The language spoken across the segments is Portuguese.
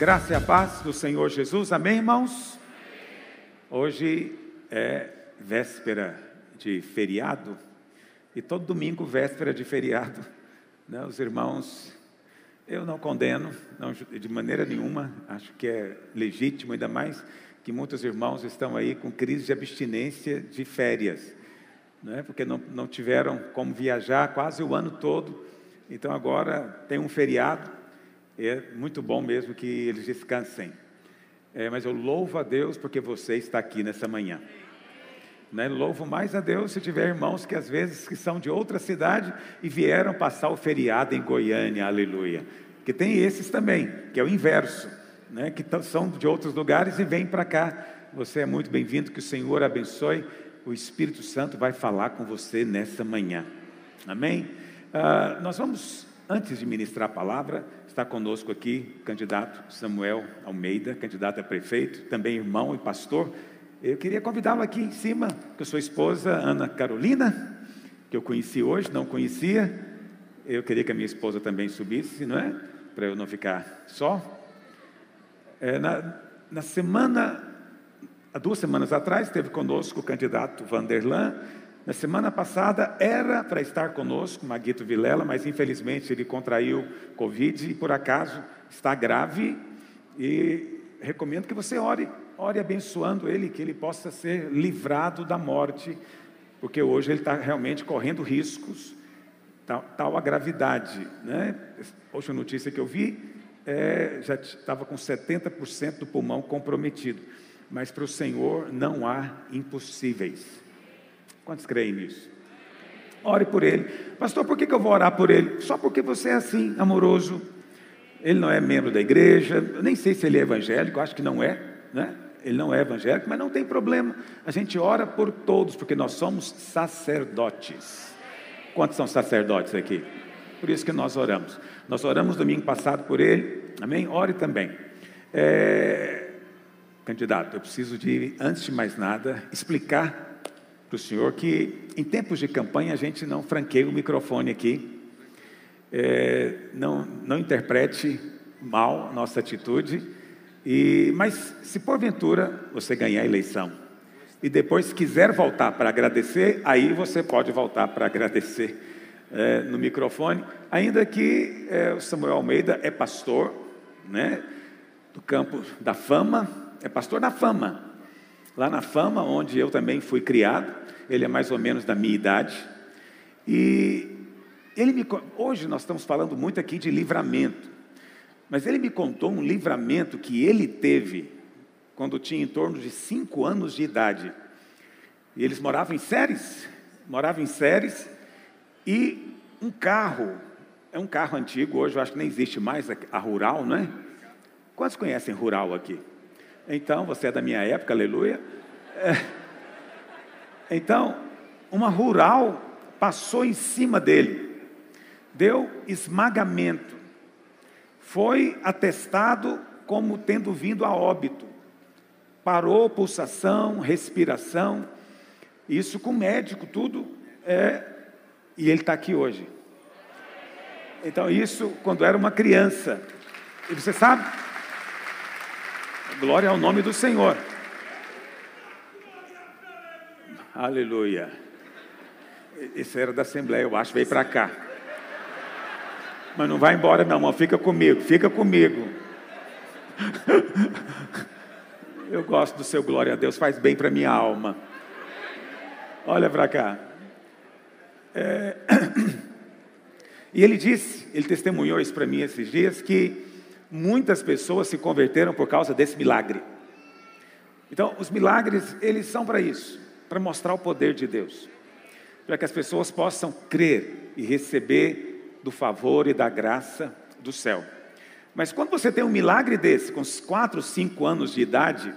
graça e a paz do Senhor Jesus, amém, irmãos? Hoje é véspera de feriado e todo domingo, véspera de feriado, né? os irmãos, eu não condeno, não, de maneira nenhuma, acho que é legítimo, ainda mais que muitos irmãos estão aí com crise de abstinência de férias, né? porque não, não tiveram como viajar quase o ano todo, então agora tem um feriado é muito bom mesmo que eles descansem. É, mas eu louvo a Deus porque você está aqui nessa manhã. Né? Louvo mais a Deus se tiver irmãos que às vezes que são de outra cidade e vieram passar o feriado em Goiânia, aleluia. Que tem esses também, que é o inverso, né? que são de outros lugares e vêm para cá. Você é muito bem-vindo, que o Senhor abençoe. O Espírito Santo vai falar com você nessa manhã. Amém? Ah, nós vamos, antes de ministrar a palavra, Está conosco aqui candidato Samuel Almeida, candidato a prefeito, também irmão e pastor. Eu queria convidá-lo aqui em cima, com sua esposa Ana Carolina, que eu conheci hoje, não conhecia. Eu queria que a minha esposa também subisse, não é? Para eu não ficar só. É, na, na semana, há duas semanas atrás, esteve conosco o candidato Vanderlan na semana passada era para estar conosco Maguito Vilela, mas infelizmente ele contraiu Covid e por acaso está grave e recomendo que você ore, ore abençoando ele, que ele possa ser livrado da morte, porque hoje ele está realmente correndo riscos, tal, tal a gravidade. Né? Hoje a notícia que eu vi é, já estava com 70% do pulmão comprometido, mas para o Senhor não há impossíveis. Quantos creem nisso? Ore por ele. Pastor, por que eu vou orar por ele? Só porque você é assim, amoroso. Ele não é membro da igreja. Eu nem sei se ele é evangélico, acho que não é, né? Ele não é evangélico, mas não tem problema. A gente ora por todos, porque nós somos sacerdotes. Quantos são sacerdotes aqui? Por isso que nós oramos. Nós oramos domingo passado por ele. Amém? Ore também. É... Candidato, eu preciso de, antes de mais nada, explicar para o senhor que em tempos de campanha a gente não franqueia o microfone aqui, é, não, não interprete mal nossa atitude, e, mas se porventura você ganhar a eleição e depois quiser voltar para agradecer, aí você pode voltar para agradecer é, no microfone, ainda que é, o Samuel Almeida é pastor, né, do campo da fama, é pastor da fama, lá na Fama, onde eu também fui criado. Ele é mais ou menos da minha idade. E ele me, hoje nós estamos falando muito aqui de livramento. Mas ele me contou um livramento que ele teve quando tinha em torno de cinco anos de idade. E eles moravam em séries, moravam em séries, e um carro, é um carro antigo, hoje eu acho que nem existe mais a, a rural, não é? Quantos conhecem rural aqui? Então, você é da minha época, aleluia. É. Então, uma rural passou em cima dele, deu esmagamento, foi atestado como tendo vindo a óbito, parou pulsação, respiração, isso com médico, tudo, é, e ele está aqui hoje. Então, isso quando era uma criança. E você sabe, Glória ao nome do Senhor. Aleluia. Esse era da Assembleia, eu acho, veio para cá. Mas não vai embora, não, irmão. Fica comigo, fica comigo. Eu gosto do seu glória a Deus, faz bem para minha alma. Olha para cá. É... E ele disse, ele testemunhou isso para mim esses dias, que muitas pessoas se converteram por causa desse milagre. Então, os milagres, eles são para isso, para mostrar o poder de Deus, para que as pessoas possam crer e receber do favor e da graça do céu. Mas quando você tem um milagre desse, com 4, 5 anos de idade,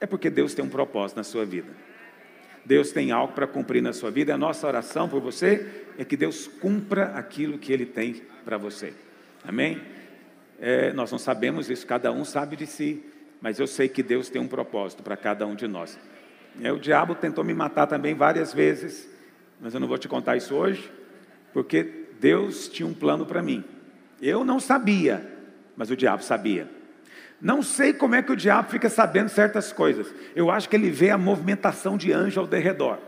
é porque Deus tem um propósito na sua vida. Deus tem algo para cumprir na sua vida. A nossa oração por você é que Deus cumpra aquilo que Ele tem para você. Amém? É, nós não sabemos isso, cada um sabe de si, mas eu sei que Deus tem um propósito para cada um de nós. É, o diabo tentou me matar também várias vezes, mas eu não vou te contar isso hoje, porque Deus tinha um plano para mim. Eu não sabia, mas o diabo sabia. Não sei como é que o diabo fica sabendo certas coisas. Eu acho que ele vê a movimentação de anjo ao derredor.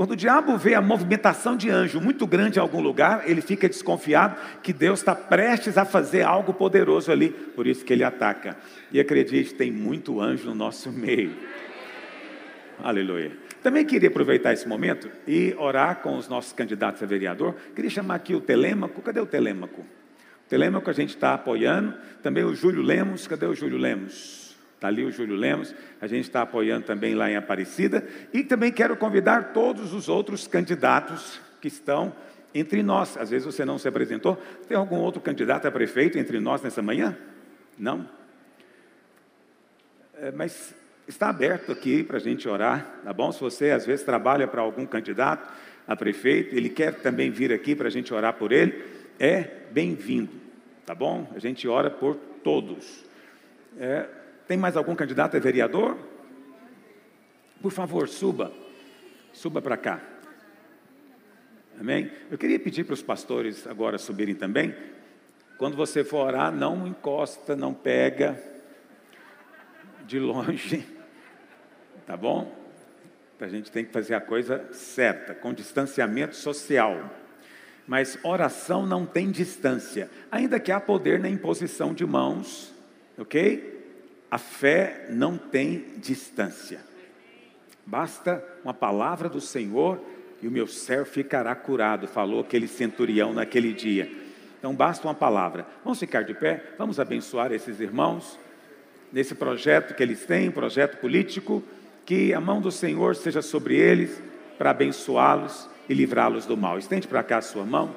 Quando o diabo vê a movimentação de anjo muito grande em algum lugar, ele fica desconfiado que Deus está prestes a fazer algo poderoso ali, por isso que ele ataca. E acredite, tem muito anjo no nosso meio. Aleluia. Também queria aproveitar esse momento e orar com os nossos candidatos a vereador. Queria chamar aqui o Telêmaco. Cadê o Telêmaco? O Telêmaco a gente está apoiando. Também o Júlio Lemos. Cadê o Júlio Lemos? Está ali o Júlio Lemos, a gente está apoiando também lá em Aparecida. E também quero convidar todos os outros candidatos que estão entre nós. Às vezes você não se apresentou. Tem algum outro candidato a prefeito entre nós nessa manhã? Não? É, mas está aberto aqui para a gente orar, tá bom? Se você às vezes trabalha para algum candidato a prefeito, ele quer também vir aqui para a gente orar por ele, é bem-vindo, tá bom? A gente ora por todos. É, tem mais algum candidato a vereador? Por favor, suba. Suba para cá. Amém? Eu queria pedir para os pastores agora subirem também. Quando você for orar, não encosta, não pega de longe. Tá bom? A gente tem que fazer a coisa certa, com distanciamento social. Mas oração não tem distância, ainda que há poder na imposição de mãos, ok? A fé não tem distância. Basta uma palavra do Senhor e o meu servo ficará curado, falou aquele centurião naquele dia. Então basta uma palavra. Vamos ficar de pé, vamos abençoar esses irmãos nesse projeto que eles têm, projeto político, que a mão do Senhor seja sobre eles para abençoá-los e livrá-los do mal. Estende para cá a sua mão.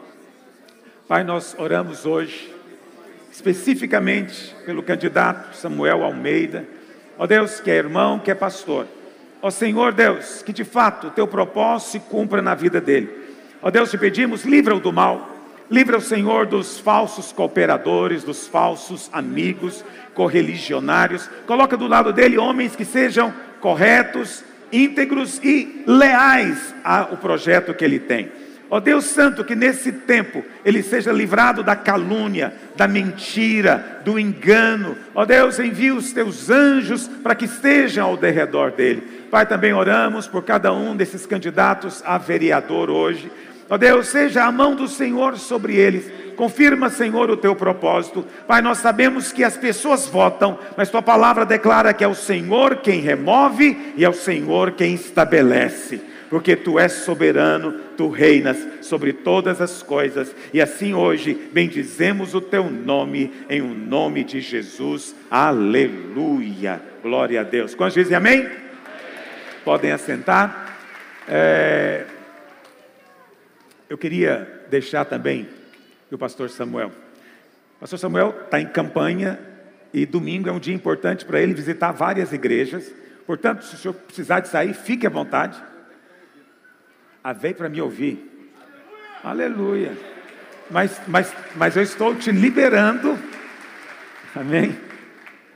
Pai, nós oramos hoje especificamente pelo candidato Samuel Almeida. Ó Deus, que é irmão, que é pastor. Ó Senhor Deus, que de fato o teu propósito se cumpra na vida dele. Ó Deus, te pedimos, livra-o do mal. Livra o Senhor dos falsos cooperadores, dos falsos amigos, correligionários. Coloca do lado dele homens que sejam corretos, íntegros e leais ao projeto que ele tem. Ó Deus Santo, que nesse tempo ele seja livrado da calúnia, da mentira, do engano. Ó Deus, envia os teus anjos para que estejam ao derredor dele. Pai, também oramos por cada um desses candidatos a vereador hoje. Ó Deus, seja a mão do Senhor sobre eles. Confirma, Senhor, o teu propósito. Pai, nós sabemos que as pessoas votam, mas tua palavra declara que é o Senhor quem remove e é o Senhor quem estabelece porque tu és soberano, tu reinas sobre todas as coisas, e assim hoje bendizemos o teu nome, em o um nome de Jesus, aleluia, glória a Deus. Quantos dizem amém? amém. Podem assentar. É... Eu queria deixar também o pastor Samuel. O pastor Samuel está em campanha e domingo é um dia importante para ele visitar várias igrejas. Portanto, se o senhor precisar de sair, fique à vontade. Ah, veio para me ouvir. Aleluia. Mas, mas, mas eu estou te liberando. Amém?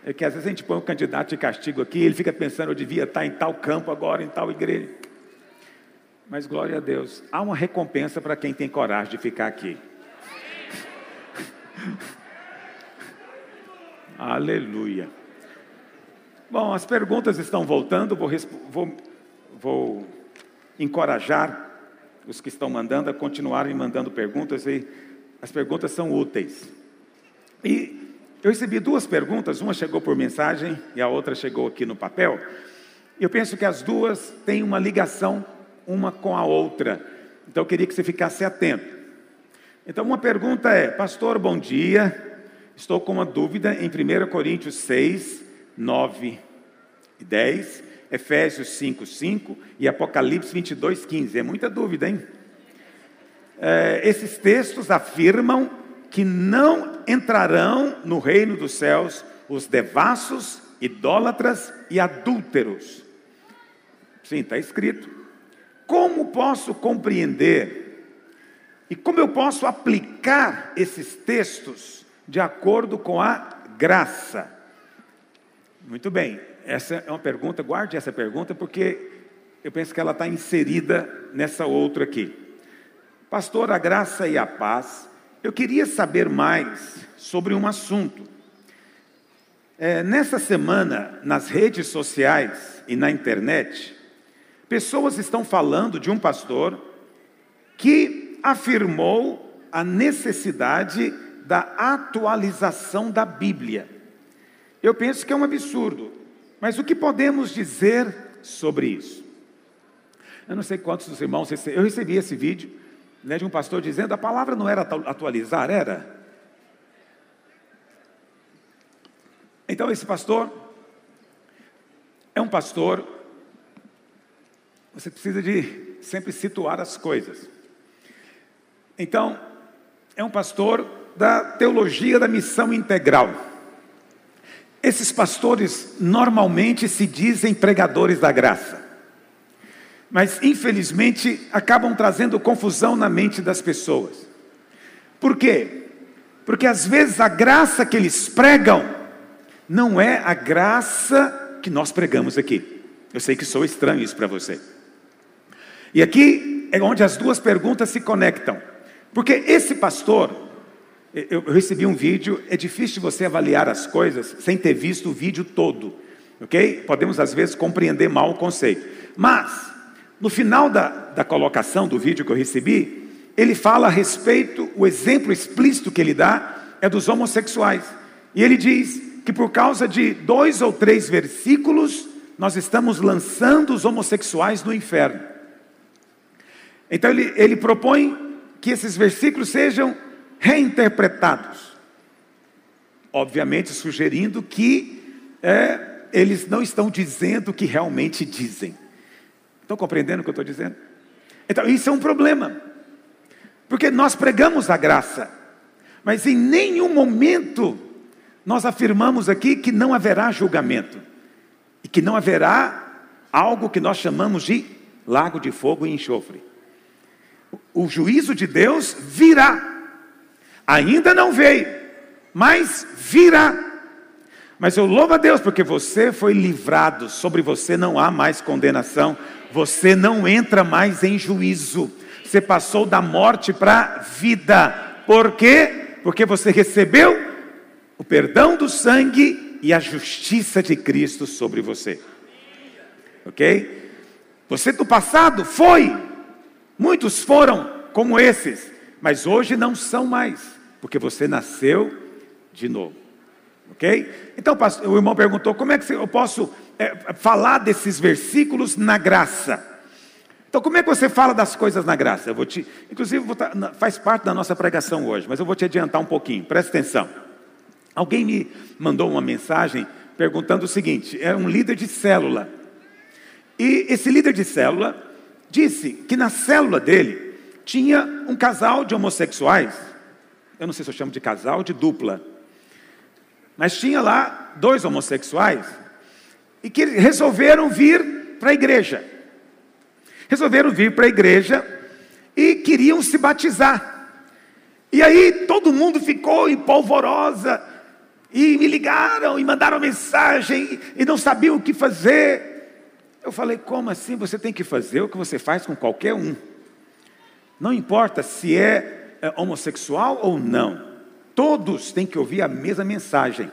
É que às vezes a gente põe um candidato de castigo aqui, ele fica pensando, eu devia estar em tal campo agora, em tal igreja. Mas glória a Deus, há uma recompensa para quem tem coragem de ficar aqui. Aleluia. Bom, as perguntas estão voltando, vou, vou, vou encorajar os que estão mandando a continuarem mandando perguntas e as perguntas são úteis. E eu recebi duas perguntas, uma chegou por mensagem e a outra chegou aqui no papel. Eu penso que as duas têm uma ligação uma com a outra. Então eu queria que você ficasse atento. Então uma pergunta é: Pastor, bom dia. Estou com uma dúvida em 1 Coríntios 6, 9 e 10. Efésios 5, 5 e Apocalipse 22, 15. É muita dúvida, hein? É, esses textos afirmam que não entrarão no reino dos céus os devassos, idólatras e adúlteros. Sim, está escrito. Como posso compreender e como eu posso aplicar esses textos de acordo com a graça? Muito bem, essa é uma pergunta, guarde essa pergunta, porque eu penso que ela está inserida nessa outra aqui. Pastor, a graça e a paz, eu queria saber mais sobre um assunto. É, nessa semana, nas redes sociais e na internet, pessoas estão falando de um pastor que afirmou a necessidade da atualização da Bíblia. Eu penso que é um absurdo, mas o que podemos dizer sobre isso? Eu não sei quantos dos irmãos eu recebi esse vídeo né, de um pastor dizendo a palavra não era atualizar, era. Então esse pastor é um pastor, você precisa de sempre situar as coisas. Então, é um pastor da teologia da missão integral. Esses pastores normalmente se dizem pregadores da graça, mas infelizmente acabam trazendo confusão na mente das pessoas. Por quê? Porque às vezes a graça que eles pregam não é a graça que nós pregamos aqui. Eu sei que sou estranho isso para você. E aqui é onde as duas perguntas se conectam. Porque esse pastor, eu, recebi um vídeo, é difícil você avaliar as coisas sem ter visto o vídeo todo, ok? Podemos às vezes compreender mal o conceito, mas no final da, da colocação do vídeo que eu recebi, ele fala a respeito, o exemplo explícito que ele dá é dos homossexuais, e ele diz que por causa de dois ou três versículos, nós estamos lançando os homossexuais no inferno. Então ele, ele propõe que esses versículos sejam reinterpretados. Obviamente, sugerindo que é, eles não estão dizendo o que realmente dizem. Estão compreendendo o que eu estou dizendo? Então, isso é um problema. Porque nós pregamos a graça, mas em nenhum momento nós afirmamos aqui que não haverá julgamento e que não haverá algo que nós chamamos de lago de fogo e enxofre. O juízo de Deus virá. Ainda não veio, mas virá. Mas eu louvo a Deus porque você foi livrado, sobre você não há mais condenação, você não entra mais em juízo. Você passou da morte para a vida. Por quê? Porque você recebeu o perdão do sangue e a justiça de Cristo sobre você. OK? Você do passado foi, muitos foram como esses, mas hoje não são mais porque você nasceu de novo. Ok? Então o irmão perguntou: como é que eu posso é, falar desses versículos na graça? Então, como é que você fala das coisas na graça? Eu vou te, inclusive, vou tá, faz parte da nossa pregação hoje, mas eu vou te adiantar um pouquinho, presta atenção. Alguém me mandou uma mensagem perguntando o seguinte: é um líder de célula, e esse líder de célula disse que na célula dele tinha um casal de homossexuais eu não sei se eu chamo de casal ou de dupla. Mas tinha lá dois homossexuais e que resolveram vir para a igreja. Resolveram vir para a igreja e queriam se batizar. E aí todo mundo ficou em polvorosa e me ligaram e mandaram mensagem e não sabiam o que fazer. Eu falei: como assim? Você tem que fazer o que você faz com qualquer um. Não importa se é é homossexual ou não, todos têm que ouvir a mesma mensagem.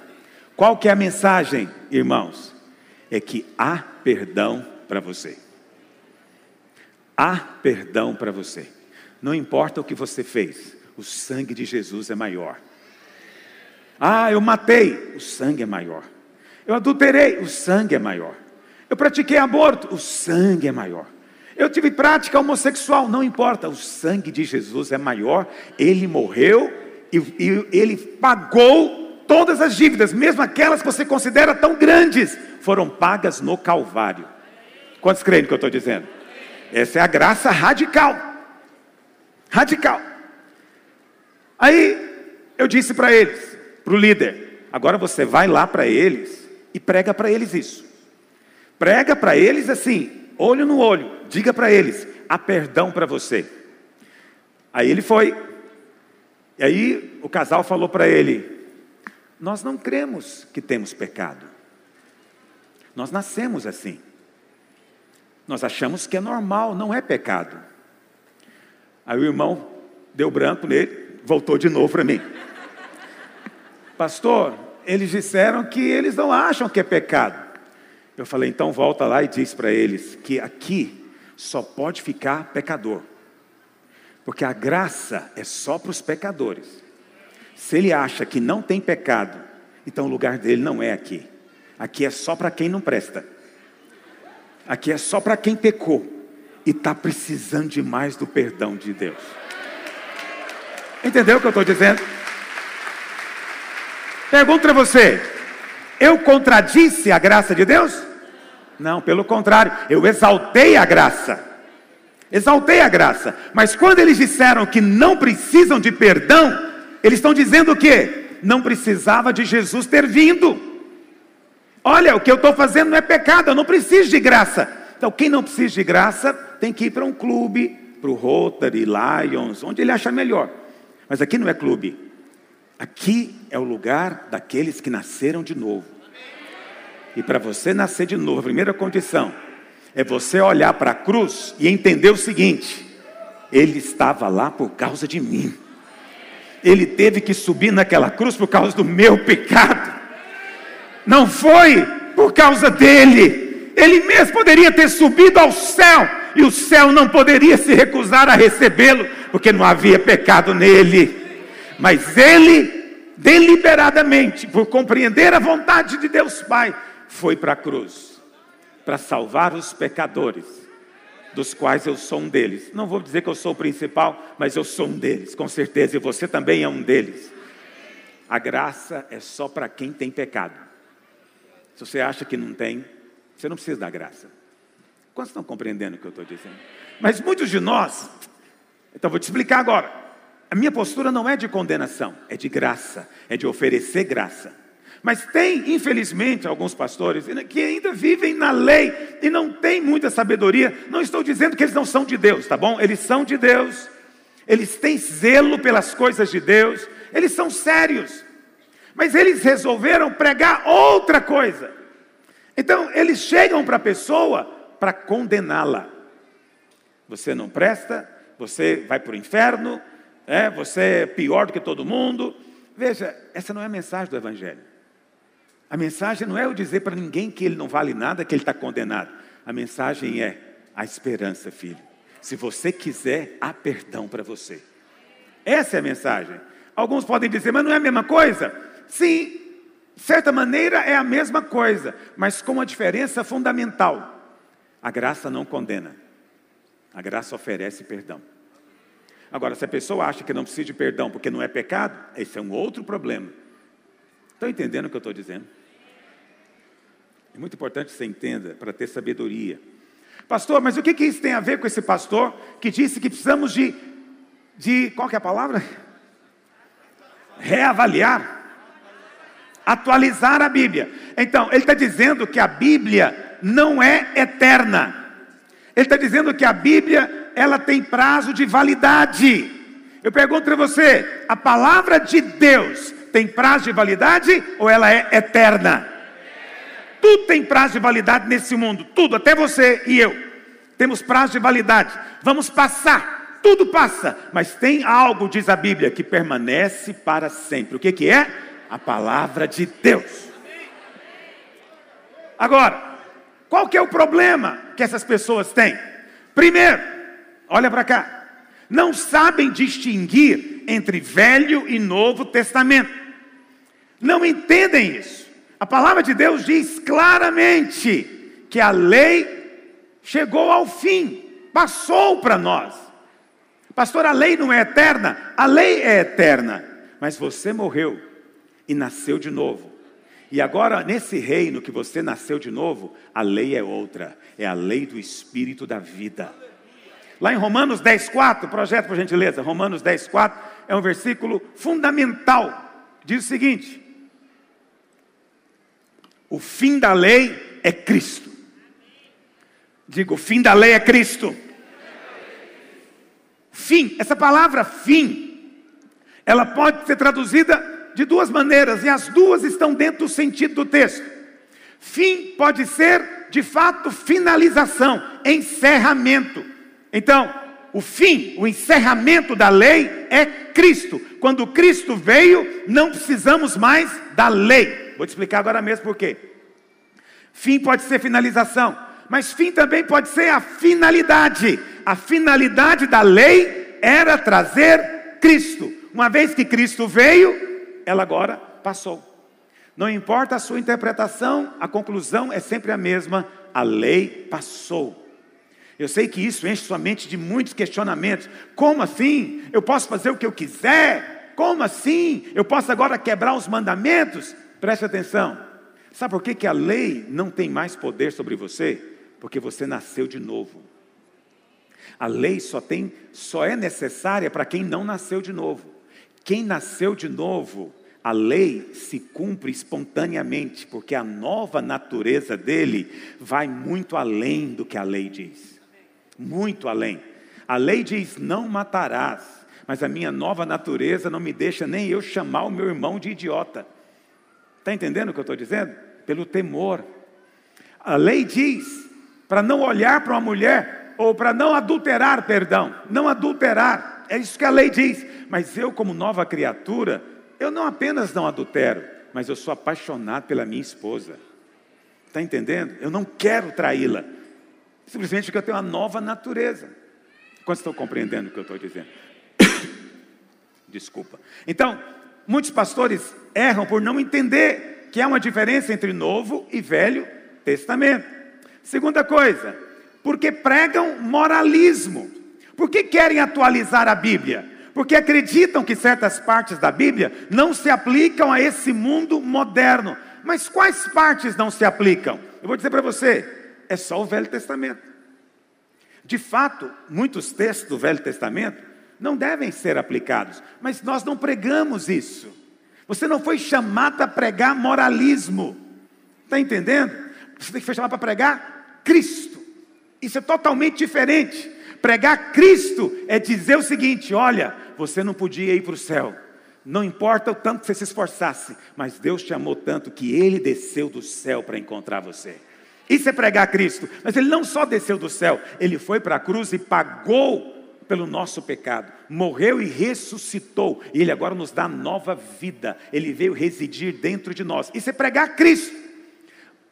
Qual que é a mensagem, irmãos? É que há perdão para você. Há perdão para você. Não importa o que você fez, o sangue de Jesus é maior. Ah, eu matei, o sangue é maior. Eu adulterei, o sangue é maior. Eu pratiquei aborto, o sangue é maior. Eu tive prática homossexual, não importa, o sangue de Jesus é maior, ele morreu e, e, ele pagou todas as dívidas, mesmo aquelas que você considera tão grandes, foram pagas no Calvário. Quantos creem no que eu estou dizendo? Essa é a graça radical. Radical. Aí eu disse para eles, para o líder, agora você vai lá para eles e prega para eles isso. Prega para eles assim, olho no olho, diga para eles: há perdão para você. Aí ele foi, e aí o casal falou para ele: Nós não cremos que temos pecado, nós nascemos assim, nós achamos que é normal, não é pecado. Aí o irmão deu branco nele, voltou de novo para mim: Pastor, eles disseram que eles não acham que é pecado. Eu falei, então volta lá e diz para eles que aqui só pode ficar pecador. Porque a graça é só para os pecadores. Se ele acha que não tem pecado, então o lugar dele não é aqui. Aqui é só para quem não presta. Aqui é só para quem pecou e está precisando demais do perdão de Deus. Entendeu o que eu estou dizendo? Pergunto para você: eu contradisse a graça de Deus? Não, pelo contrário, eu exaltei a graça. Exaltei a graça. Mas quando eles disseram que não precisam de perdão, eles estão dizendo o quê? Não precisava de Jesus ter vindo. Olha, o que eu estou fazendo não é pecado, eu não preciso de graça. Então, quem não precisa de graça tem que ir para um clube, para o Rotary, Lions, onde ele acha melhor. Mas aqui não é clube. Aqui é o lugar daqueles que nasceram de novo. E para você nascer de novo, a primeira condição é você olhar para a cruz e entender o seguinte: Ele estava lá por causa de mim. Ele teve que subir naquela cruz por causa do meu pecado. Não foi por causa dele. Ele mesmo poderia ter subido ao céu e o céu não poderia se recusar a recebê-lo, porque não havia pecado nele. Mas ele, deliberadamente, por compreender a vontade de Deus Pai, foi para a cruz para salvar os pecadores dos quais eu sou um deles. Não vou dizer que eu sou o principal, mas eu sou um deles, com certeza, e você também é um deles. A graça é só para quem tem pecado. Se você acha que não tem, você não precisa da graça. Quantos estão compreendendo o que eu estou dizendo? Mas muitos de nós, então vou te explicar agora. A minha postura não é de condenação, é de graça, é de oferecer graça. Mas tem, infelizmente, alguns pastores que ainda vivem na lei e não têm muita sabedoria. Não estou dizendo que eles não são de Deus, tá bom? Eles são de Deus, eles têm zelo pelas coisas de Deus, eles são sérios. Mas eles resolveram pregar outra coisa. Então, eles chegam para a pessoa para condená-la. Você não presta, você vai para o inferno, é, você é pior do que todo mundo. Veja, essa não é a mensagem do Evangelho. A mensagem não é eu dizer para ninguém que ele não vale nada, que ele está condenado. A mensagem é a esperança, filho. Se você quiser, há perdão para você. Essa é a mensagem. Alguns podem dizer, mas não é a mesma coisa? Sim, de certa maneira é a mesma coisa, mas com uma diferença fundamental. A graça não condena, a graça oferece perdão. Agora, se a pessoa acha que não precisa de perdão porque não é pecado, esse é um outro problema. Estão entendendo o que eu estou dizendo? É muito importante que você entenda para ter sabedoria. Pastor, mas o que, que isso tem a ver com esse pastor que disse que precisamos de, de qual que é a palavra? Reavaliar. Atualizar a Bíblia. Então, ele está dizendo que a Bíblia não é eterna. Ele está dizendo que a Bíblia ela tem prazo de validade. Eu pergunto para você: a palavra de Deus tem prazo de validade ou ela é eterna? Tudo tem prazo de validade nesse mundo, tudo, até você e eu. Temos prazo de validade. Vamos passar, tudo passa, mas tem algo, diz a Bíblia, que permanece para sempre. O que, que é? A palavra de Deus. Agora, qual que é o problema que essas pessoas têm? Primeiro, olha para cá, não sabem distinguir entre Velho e Novo Testamento não entendem isso. A palavra de Deus diz claramente que a lei chegou ao fim, passou para nós. Pastor, a lei não é eterna? A lei é eterna, mas você morreu e nasceu de novo. E agora, nesse reino que você nasceu de novo, a lei é outra, é a lei do Espírito da vida. Lá em Romanos 10,4, projeto por gentileza, Romanos 10,4 é um versículo fundamental. Diz o seguinte: o fim da lei é Cristo. Digo, o fim da lei é Cristo. Fim, essa palavra fim, ela pode ser traduzida de duas maneiras, e as duas estão dentro do sentido do texto. Fim pode ser, de fato, finalização, encerramento. Então, o fim, o encerramento da lei é Cristo. Quando Cristo veio, não precisamos mais da lei. Vou te explicar agora mesmo por quê. Fim pode ser finalização, mas fim também pode ser a finalidade. A finalidade da lei era trazer Cristo. Uma vez que Cristo veio, ela agora passou. Não importa a sua interpretação, a conclusão é sempre a mesma: a lei passou. Eu sei que isso enche sua mente de muitos questionamentos. Como assim? Eu posso fazer o que eu quiser? Como assim? Eu posso agora quebrar os mandamentos? Preste atenção. Sabe por que, que a lei não tem mais poder sobre você? Porque você nasceu de novo. A lei só tem, só é necessária para quem não nasceu de novo. Quem nasceu de novo, a lei se cumpre espontaneamente, porque a nova natureza dele vai muito além do que a lei diz muito além. A lei diz: não matarás, mas a minha nova natureza não me deixa nem eu chamar o meu irmão de idiota. Está entendendo o que eu estou dizendo? Pelo temor. A lei diz para não olhar para uma mulher, ou para não adulterar, perdão, não adulterar, é isso que a lei diz. Mas eu, como nova criatura, eu não apenas não adultero, mas eu sou apaixonado pela minha esposa. Está entendendo? Eu não quero traí-la. Simplesmente porque eu tenho uma nova natureza. Quantos estão compreendendo o que eu estou dizendo? Desculpa. Então, muitos pastores erram por não entender que há uma diferença entre Novo e Velho Testamento. Segunda coisa, porque pregam moralismo. Por que querem atualizar a Bíblia? Porque acreditam que certas partes da Bíblia não se aplicam a esse mundo moderno. Mas quais partes não se aplicam? Eu vou dizer para você, é só o Velho Testamento. De fato, muitos textos do Velho Testamento não devem ser aplicados, mas nós não pregamos isso. Você não foi chamado a pregar moralismo, está entendendo? Você foi chamado para pregar Cristo. Isso é totalmente diferente. Pregar Cristo é dizer o seguinte: olha, você não podia ir para o céu, não importa o tanto que você se esforçasse, mas Deus te amou tanto que Ele desceu do céu para encontrar você. Isso é pregar Cristo. Mas ele não só desceu do céu, ele foi para a cruz e pagou pelo nosso pecado, morreu e ressuscitou, e ele agora nos dá nova vida. Ele veio residir dentro de nós. Isso é pregar Cristo.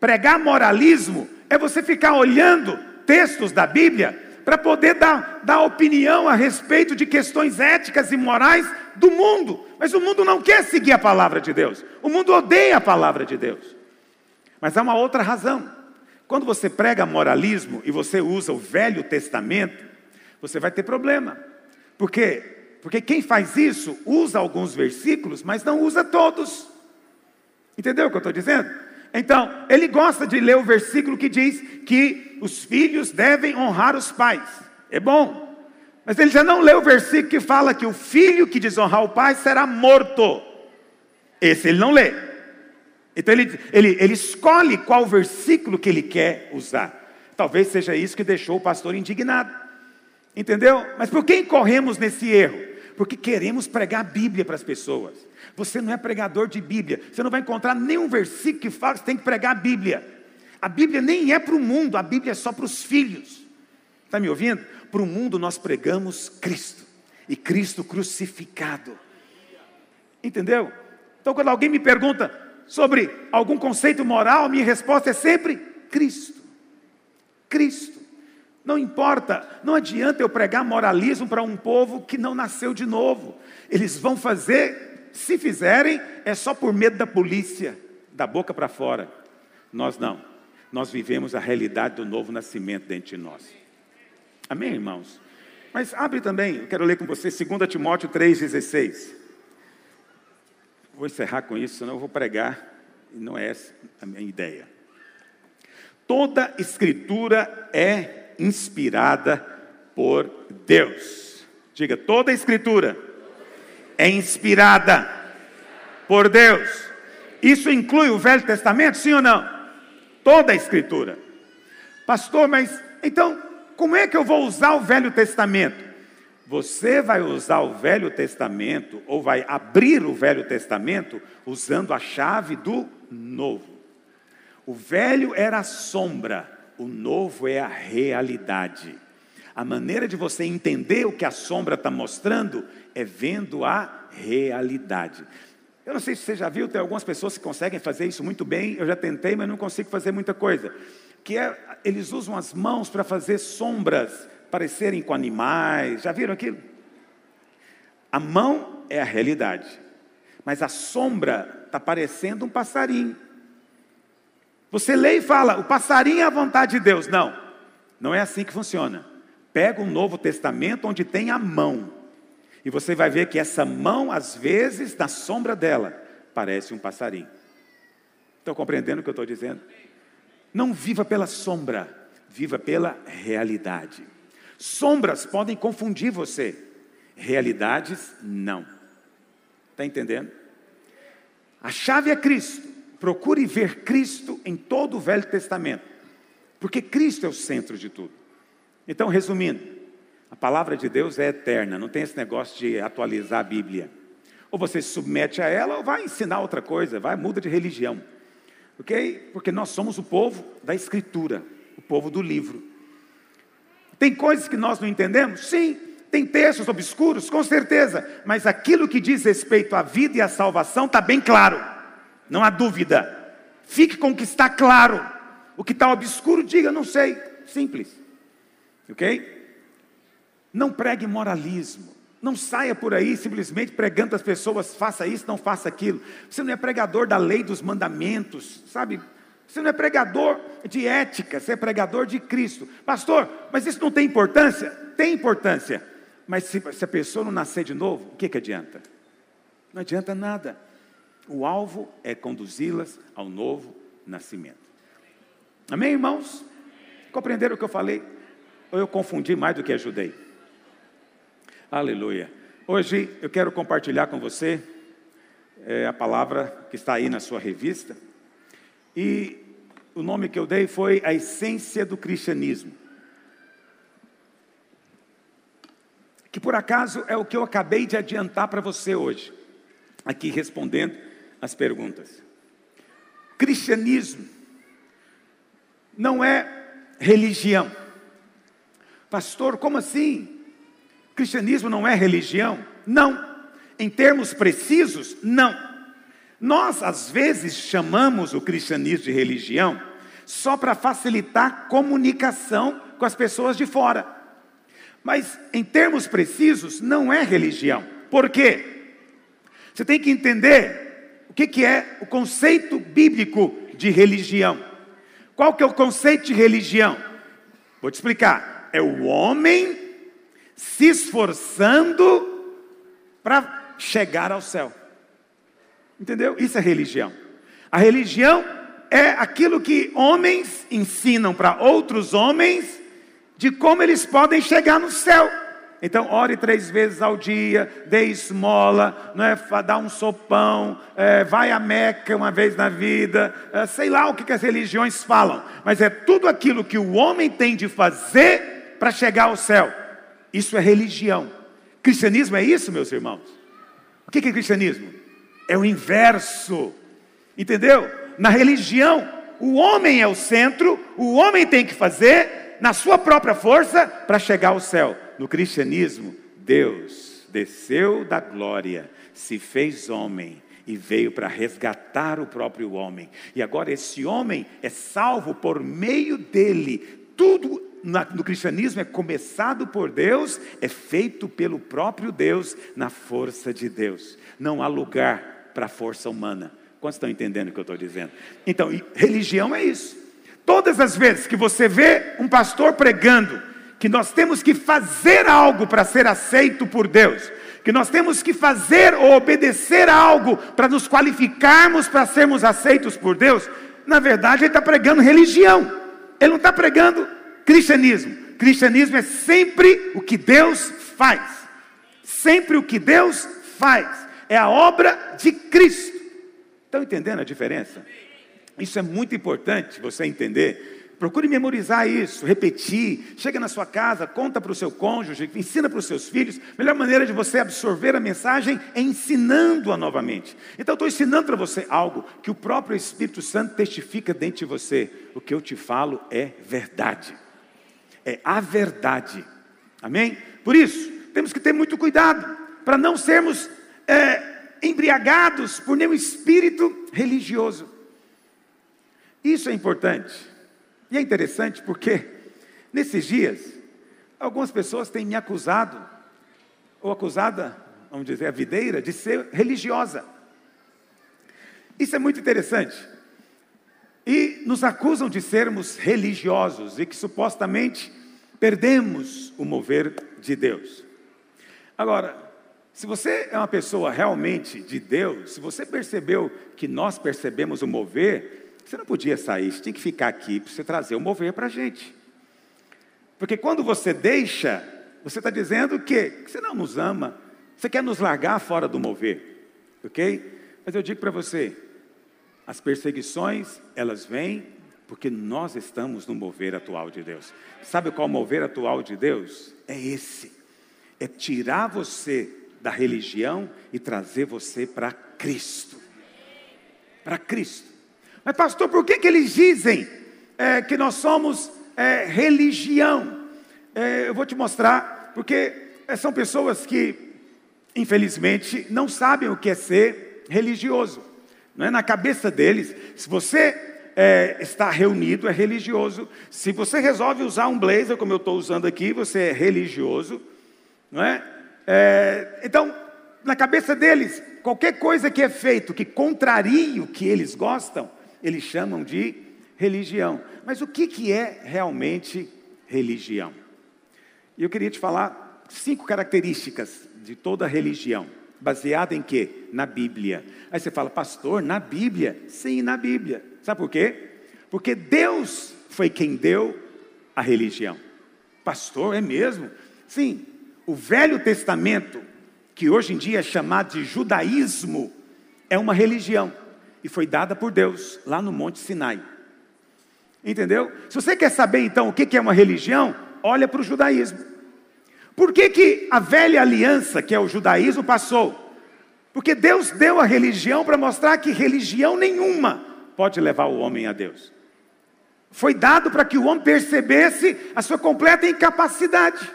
Pregar moralismo é você ficar olhando textos da Bíblia para poder dar, dar opinião a respeito de questões éticas e morais do mundo. Mas o mundo não quer seguir a palavra de Deus. O mundo odeia a palavra de Deus. Mas há uma outra razão. Quando você prega moralismo e você usa o Velho Testamento, você vai ter problema. Por quê? Porque quem faz isso usa alguns versículos, mas não usa todos. Entendeu o que eu estou dizendo? Então, ele gosta de ler o versículo que diz que os filhos devem honrar os pais. É bom. Mas ele já não leu o versículo que fala que o filho que desonrar o pai será morto. Esse ele não lê. Então ele, ele, ele escolhe qual versículo que ele quer usar. Talvez seja isso que deixou o pastor indignado. Entendeu? Mas por que incorremos nesse erro? Porque queremos pregar a Bíblia para as pessoas. Você não é pregador de Bíblia. Você não vai encontrar nenhum versículo que fala que você tem que pregar a Bíblia. A Bíblia nem é para o mundo, a Bíblia é só para os filhos. Está me ouvindo? Para o mundo nós pregamos Cristo. E Cristo crucificado. Entendeu? Então quando alguém me pergunta, sobre algum conceito moral, minha resposta é sempre Cristo. Cristo. Não importa, não adianta eu pregar moralismo para um povo que não nasceu de novo. Eles vão fazer, se fizerem, é só por medo da polícia, da boca para fora. Nós não. Nós vivemos a realidade do novo nascimento dentro de nós. Amém, irmãos? Mas abre também, eu quero ler com você 2 Timóteo 3,16. Vou encerrar com isso, senão eu vou pregar, e não é essa a minha ideia. Toda escritura é inspirada por Deus. Diga, toda escritura é inspirada por Deus. Isso inclui o Velho Testamento, sim ou não? Toda a escritura. Pastor, mas então, como é que eu vou usar o Velho Testamento? Você vai usar o Velho Testamento, ou vai abrir o Velho Testamento, usando a chave do Novo. O velho era a sombra, o novo é a realidade. A maneira de você entender o que a sombra está mostrando é vendo a realidade. Eu não sei se você já viu, tem algumas pessoas que conseguem fazer isso muito bem. Eu já tentei, mas não consigo fazer muita coisa. Que é, eles usam as mãos para fazer sombras parecerem com animais. Já viram aquilo? A mão é a realidade, mas a sombra está parecendo um passarinho. Você lê e fala, o passarinho é a vontade de Deus. Não, não é assim que funciona. Pega um Novo Testamento onde tem a mão. E você vai ver que essa mão, às vezes, na sombra dela, parece um passarinho. Estão compreendendo o que eu estou dizendo? Não viva pela sombra, viva pela realidade. Sombras podem confundir você, realidades não. Está entendendo? A chave é Cristo. Procure ver Cristo em todo o Velho Testamento, porque Cristo é o centro de tudo. Então, resumindo, a palavra de Deus é eterna, não tem esse negócio de atualizar a Bíblia. Ou você se submete a ela, ou vai ensinar outra coisa, vai, muda de religião. Ok? Porque nós somos o povo da Escritura, o povo do livro. Tem coisas que nós não entendemos? Sim. Tem textos obscuros? Com certeza. Mas aquilo que diz respeito à vida e à salvação está bem claro. Não há dúvida. Fique com o que está claro. O que está obscuro, diga, não sei. Simples. Ok? Não pregue moralismo. Não saia por aí simplesmente pregando às pessoas, faça isso, não faça aquilo. Você não é pregador da lei dos mandamentos, sabe? Você não é pregador de ética, você é pregador de Cristo. Pastor, mas isso não tem importância? Tem importância. Mas se, se a pessoa não nascer de novo, o que, que adianta? Não adianta nada. O alvo é conduzi-las ao novo nascimento. Amém, irmãos? Compreenderam o que eu falei? Ou eu confundi mais do que ajudei? Aleluia. Hoje eu quero compartilhar com você é, a palavra que está aí na sua revista. E o nome que eu dei foi A Essência do Cristianismo. Que por acaso é o que eu acabei de adiantar para você hoje, aqui respondendo as perguntas. Cristianismo não é religião. Pastor, como assim? Cristianismo não é religião? Não. Em termos precisos, não. Nós, às vezes, chamamos o cristianismo de religião só para facilitar comunicação com as pessoas de fora. Mas, em termos precisos, não é religião. Por quê? Você tem que entender o que, que é o conceito bíblico de religião. Qual que é o conceito de religião? Vou te explicar. É o homem se esforçando para chegar ao céu. Entendeu? Isso é religião. A religião é aquilo que homens ensinam para outros homens de como eles podem chegar no céu. Então, ore três vezes ao dia, dê esmola, não é, dá um sopão, é, vai a Meca uma vez na vida, é, sei lá o que, que as religiões falam, mas é tudo aquilo que o homem tem de fazer para chegar ao céu. Isso é religião. Cristianismo é isso, meus irmãos? O que é cristianismo? É o inverso. Entendeu? Na religião, o homem é o centro, o homem tem que fazer na sua própria força para chegar ao céu. No cristianismo, Deus desceu da glória, se fez homem e veio para resgatar o próprio homem. E agora esse homem é salvo por meio dele. Tudo no cristianismo é começado por Deus, é feito pelo próprio Deus, na força de Deus. Não há lugar para a força humana. Quantos estão entendendo o que eu estou dizendo? Então, religião é isso. Todas as vezes que você vê um pastor pregando que nós temos que fazer algo para ser aceito por Deus, que nós temos que fazer ou obedecer algo para nos qualificarmos para sermos aceitos por Deus, na verdade ele está pregando religião, ele não está pregando cristianismo. Cristianismo é sempre o que Deus faz. Sempre o que Deus faz. É a obra de Cristo. Estão entendendo a diferença? Isso é muito importante você entender. Procure memorizar isso, repetir. Chega na sua casa, conta para o seu cônjuge, ensina para os seus filhos. A melhor maneira de você absorver a mensagem é ensinando-a novamente. Então, estou ensinando para você algo que o próprio Espírito Santo testifica dentro de você. O que eu te falo é verdade é a verdade. Amém? Por isso, temos que ter muito cuidado para não sermos é, embriagados por nenhum espírito religioso. Isso é importante. E é interessante porque, nesses dias, algumas pessoas têm me acusado, ou acusada, vamos dizer, a videira, de ser religiosa. Isso é muito interessante. E nos acusam de sermos religiosos e que supostamente perdemos o mover de Deus. Agora, se você é uma pessoa realmente de Deus, se você percebeu que nós percebemos o mover, você não podia sair, você tinha que ficar aqui para você trazer o mover para a gente. Porque quando você deixa, você está dizendo que, você não nos ama, você quer nos largar fora do mover, ok? Mas eu digo para você, as perseguições, elas vêm porque nós estamos no mover atual de Deus. Sabe qual mover atual de Deus? É esse. É tirar você da religião e trazer você para Cristo. Para Cristo. Mas, pastor, por que, que eles dizem é, que nós somos é, religião? É, eu vou te mostrar, porque é, são pessoas que, infelizmente, não sabem o que é ser religioso. Não é na cabeça deles. Se você é, está reunido, é religioso. Se você resolve usar um blazer, como eu estou usando aqui, você é religioso. Não é? É? Então, na cabeça deles, qualquer coisa que é feito que contrarie o que eles gostam, eles chamam de religião. Mas o que, que é realmente religião? E eu queria te falar cinco características de toda religião. Baseada em quê? Na Bíblia. Aí você fala, pastor, na Bíblia? Sim, na Bíblia. Sabe por quê? Porque Deus foi quem deu a religião. Pastor, é mesmo? Sim, o Velho Testamento, que hoje em dia é chamado de judaísmo, é uma religião e foi dada por Deus lá no Monte Sinai. Entendeu? Se você quer saber então o que é uma religião, olha para o judaísmo. Por que, que a velha aliança, que é o judaísmo, passou? Porque Deus deu a religião para mostrar que religião nenhuma pode levar o homem a Deus. Foi dado para que o homem percebesse a sua completa incapacidade.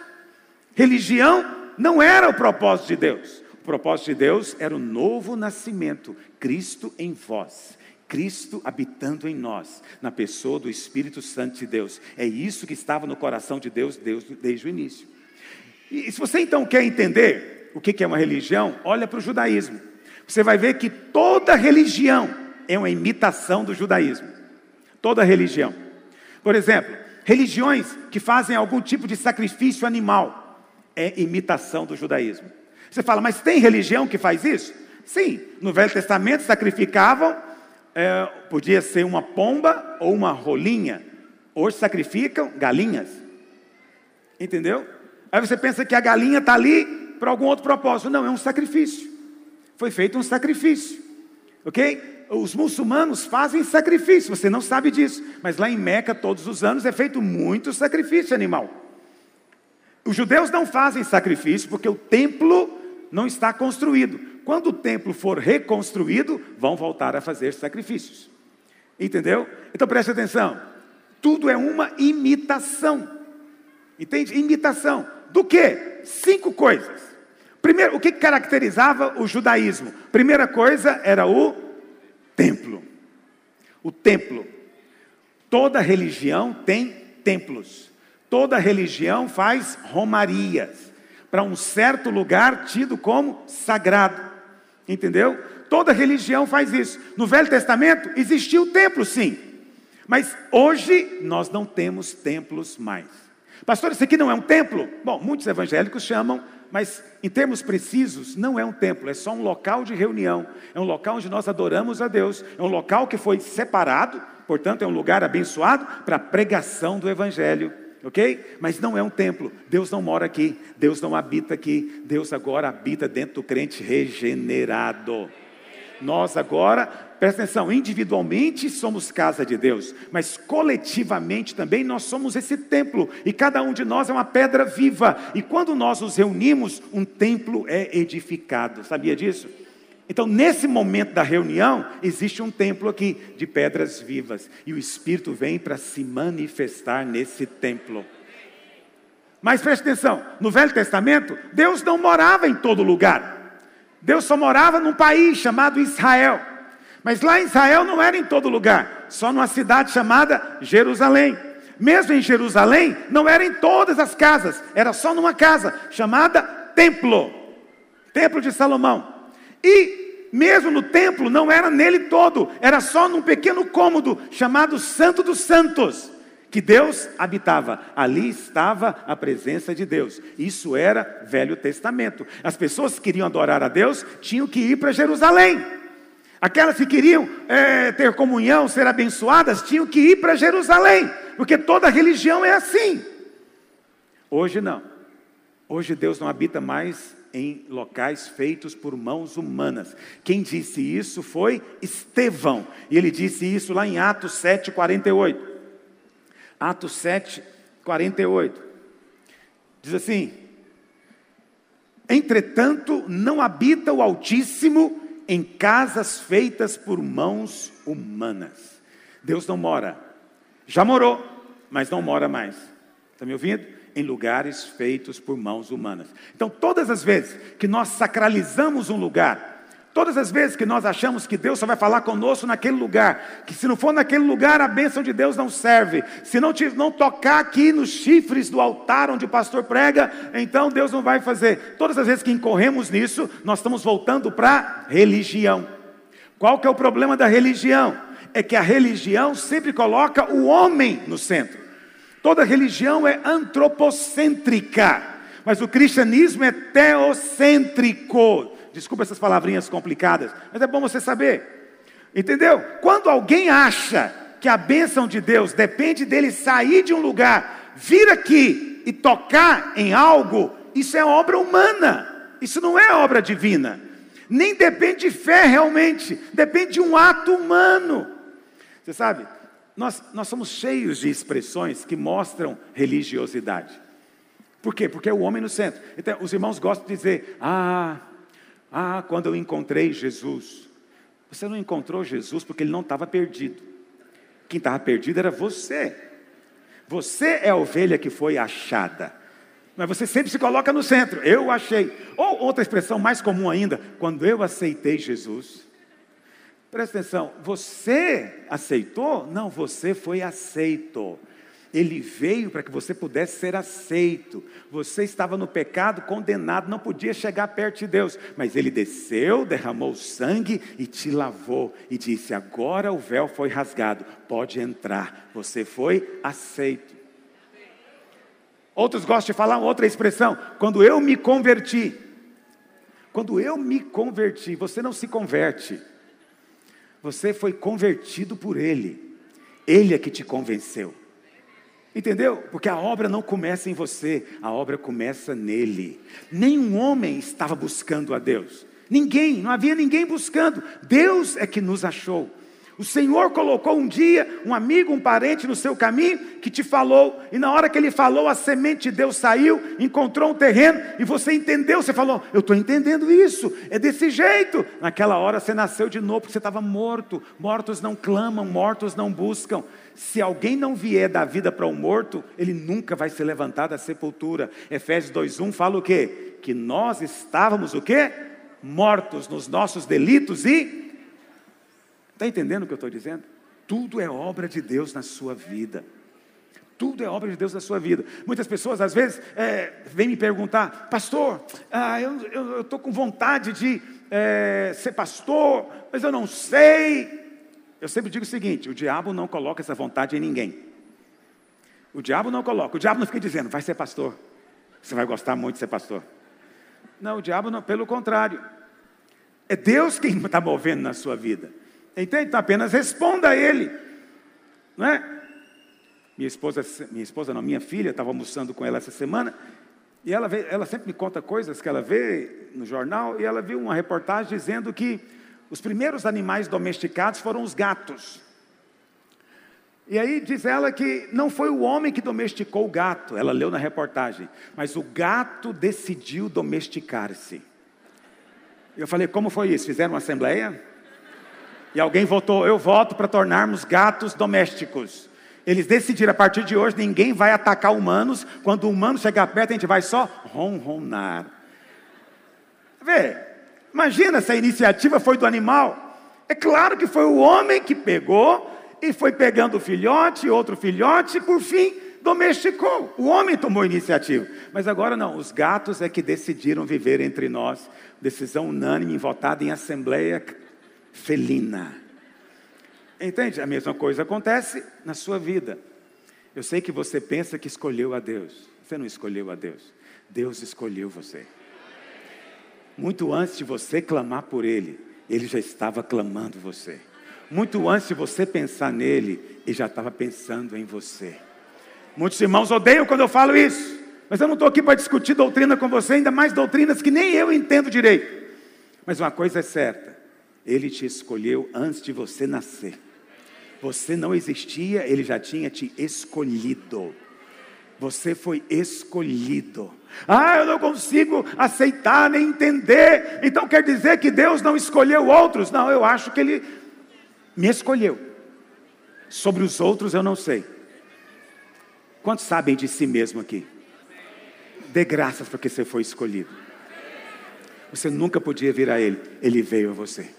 Religião não era o propósito de Deus. O propósito de Deus era o novo nascimento, Cristo em vós. Cristo habitando em nós, na pessoa do Espírito Santo de Deus. É isso que estava no coração de Deus, Deus desde o início. E se você então quer entender o que é uma religião, olha para o judaísmo. Você vai ver que toda religião é uma imitação do judaísmo. Toda religião. Por exemplo, religiões que fazem algum tipo de sacrifício animal é imitação do judaísmo. Você fala, mas tem religião que faz isso? Sim, no Velho Testamento sacrificavam, é, podia ser uma pomba ou uma rolinha. Hoje sacrificam galinhas. Entendeu? Aí você pensa que a galinha está ali para algum outro propósito. Não, é um sacrifício. Foi feito um sacrifício. Ok? Os muçulmanos fazem sacrifício, você não sabe disso. Mas lá em Meca, todos os anos, é feito muito sacrifício animal. Os judeus não fazem sacrifício porque o templo não está construído. Quando o templo for reconstruído, vão voltar a fazer sacrifícios. Entendeu? Então preste atenção. Tudo é uma imitação. Entende? Imitação. Do que? Cinco coisas. Primeiro, o que caracterizava o judaísmo? Primeira coisa era o templo. O templo. Toda religião tem templos. Toda religião faz romarias para um certo lugar tido como sagrado. Entendeu? Toda religião faz isso. No Velho Testamento existia o templo, sim. Mas hoje nós não temos templos mais. Pastor, isso aqui não é um templo? Bom, muitos evangélicos chamam, mas em termos precisos, não é um templo, é só um local de reunião, é um local onde nós adoramos a Deus, é um local que foi separado, portanto, é um lugar abençoado para a pregação do Evangelho, ok? Mas não é um templo, Deus não mora aqui, Deus não habita aqui, Deus agora habita dentro do crente regenerado. Nós agora, presta atenção, individualmente somos casa de Deus, mas coletivamente também nós somos esse templo, e cada um de nós é uma pedra viva, e quando nós nos reunimos, um templo é edificado, sabia disso? Então, nesse momento da reunião, existe um templo aqui de pedras vivas, e o Espírito vem para se manifestar nesse templo. Mas preste atenção: no Velho Testamento, Deus não morava em todo lugar. Deus só morava num país chamado Israel. Mas lá em Israel não era em todo lugar, só numa cidade chamada Jerusalém. Mesmo em Jerusalém, não era em todas as casas, era só numa casa chamada Templo Templo de Salomão. E mesmo no templo, não era nele todo, era só num pequeno cômodo chamado Santo dos Santos que Deus habitava. Ali estava a presença de Deus. Isso era Velho Testamento. As pessoas que queriam adorar a Deus tinham que ir para Jerusalém. Aquelas que queriam é, ter comunhão, ser abençoadas, tinham que ir para Jerusalém, porque toda religião é assim. Hoje não. Hoje Deus não habita mais em locais feitos por mãos humanas. Quem disse isso foi Estevão, e ele disse isso lá em Atos 7, 48. Atos 7, 48. Diz assim: Entretanto, não habita o Altíssimo em casas feitas por mãos humanas. Deus não mora. Já morou, mas não mora mais. Está me ouvindo? Em lugares feitos por mãos humanas. Então, todas as vezes que nós sacralizamos um lugar, Todas as vezes que nós achamos que Deus só vai falar conosco naquele lugar, que se não for naquele lugar a bênção de Deus não serve, se não, te, não tocar aqui nos chifres do altar onde o pastor prega, então Deus não vai fazer. Todas as vezes que incorremos nisso, nós estamos voltando para religião. Qual que é o problema da religião? É que a religião sempre coloca o homem no centro. Toda religião é antropocêntrica, mas o cristianismo é teocêntrico. Desculpa essas palavrinhas complicadas, mas é bom você saber. Entendeu? Quando alguém acha que a bênção de Deus depende dele sair de um lugar, vir aqui e tocar em algo, isso é obra humana. Isso não é obra divina. Nem depende de fé realmente, depende de um ato humano. Você sabe, nós, nós somos cheios de expressões que mostram religiosidade. Por quê? Porque é o homem no centro. Então, os irmãos gostam de dizer: ah, ah, quando eu encontrei Jesus. Você não encontrou Jesus porque ele não estava perdido. Quem estava perdido era você. Você é a ovelha que foi achada. Mas você sempre se coloca no centro. Eu achei. Ou outra expressão mais comum ainda, quando eu aceitei Jesus. Presta atenção, você aceitou? Não, você foi aceito. Ele veio para que você pudesse ser aceito. Você estava no pecado, condenado, não podia chegar perto de Deus, mas ele desceu, derramou sangue e te lavou e disse: "Agora o véu foi rasgado, pode entrar". Você foi aceito. Outros gostam de falar outra expressão, quando eu me converti. Quando eu me converti, você não se converte. Você foi convertido por ele. Ele é que te convenceu. Entendeu? Porque a obra não começa em você, a obra começa nele. Nenhum homem estava buscando a Deus. Ninguém, não havia ninguém buscando. Deus é que nos achou. O Senhor colocou um dia um amigo, um parente no seu caminho que te falou, e na hora que ele falou, a semente de Deus saiu, encontrou um terreno, e você entendeu, você falou: Eu estou entendendo isso, é desse jeito. Naquela hora você nasceu de novo, porque você estava morto. Mortos não clamam, mortos não buscam. Se alguém não vier da vida para o um morto, ele nunca vai se levantar da sepultura. Efésios 2:1 fala o quê? Que nós estávamos o quê? Mortos nos nossos delitos e Está entendendo o que eu estou dizendo? Tudo é obra de Deus na sua vida. Tudo é obra de Deus na sua vida. Muitas pessoas, às vezes, é, vêm me perguntar, pastor, ah, eu estou com vontade de é, ser pastor, mas eu não sei. Eu sempre digo o seguinte: o diabo não coloca essa vontade em ninguém. O diabo não coloca, o diabo não fica dizendo, vai ser pastor, você vai gostar muito de ser pastor. Não, o diabo não, pelo contrário, é Deus quem está movendo na sua vida. Entende? Então apenas responda a ele. Não é? Minha esposa, minha esposa não, minha filha, estava almoçando com ela essa semana, e ela, vê, ela sempre me conta coisas que ela vê no jornal, e ela viu uma reportagem dizendo que os primeiros animais domesticados foram os gatos. E aí diz ela que não foi o homem que domesticou o gato, ela leu na reportagem, mas o gato decidiu domesticar-se. Eu falei, como foi isso? Fizeram uma assembleia? E alguém votou, eu voto para tornarmos gatos domésticos. Eles decidiram a partir de hoje ninguém vai atacar humanos. Quando o humano chegar perto, a gente vai só ronronar. Vê, imagina se a iniciativa foi do animal. É claro que foi o homem que pegou e foi pegando o filhote, outro filhote, e por fim domesticou. O homem tomou iniciativa. Mas agora não, os gatos é que decidiram viver entre nós. Decisão unânime, votada em assembleia felina. Entende? A mesma coisa acontece na sua vida. Eu sei que você pensa que escolheu a Deus. Você não escolheu a Deus. Deus escolheu você. Muito antes de você clamar por Ele, Ele já estava clamando você. Muito antes de você pensar nele, Ele já estava pensando em você. Muitos irmãos odeiam quando eu falo isso, mas eu não estou aqui para discutir doutrina com você, ainda mais doutrinas que nem eu entendo direito. Mas uma coisa é certa: Ele te escolheu antes de você nascer. Você não existia, ele já tinha te escolhido. Você foi escolhido. Ah, eu não consigo aceitar nem entender. Então quer dizer que Deus não escolheu outros? Não, eu acho que Ele me escolheu. Sobre os outros eu não sei. Quantos sabem de si mesmo aqui? Dê graças porque você foi escolhido. Você nunca podia vir a Ele, Ele veio a você.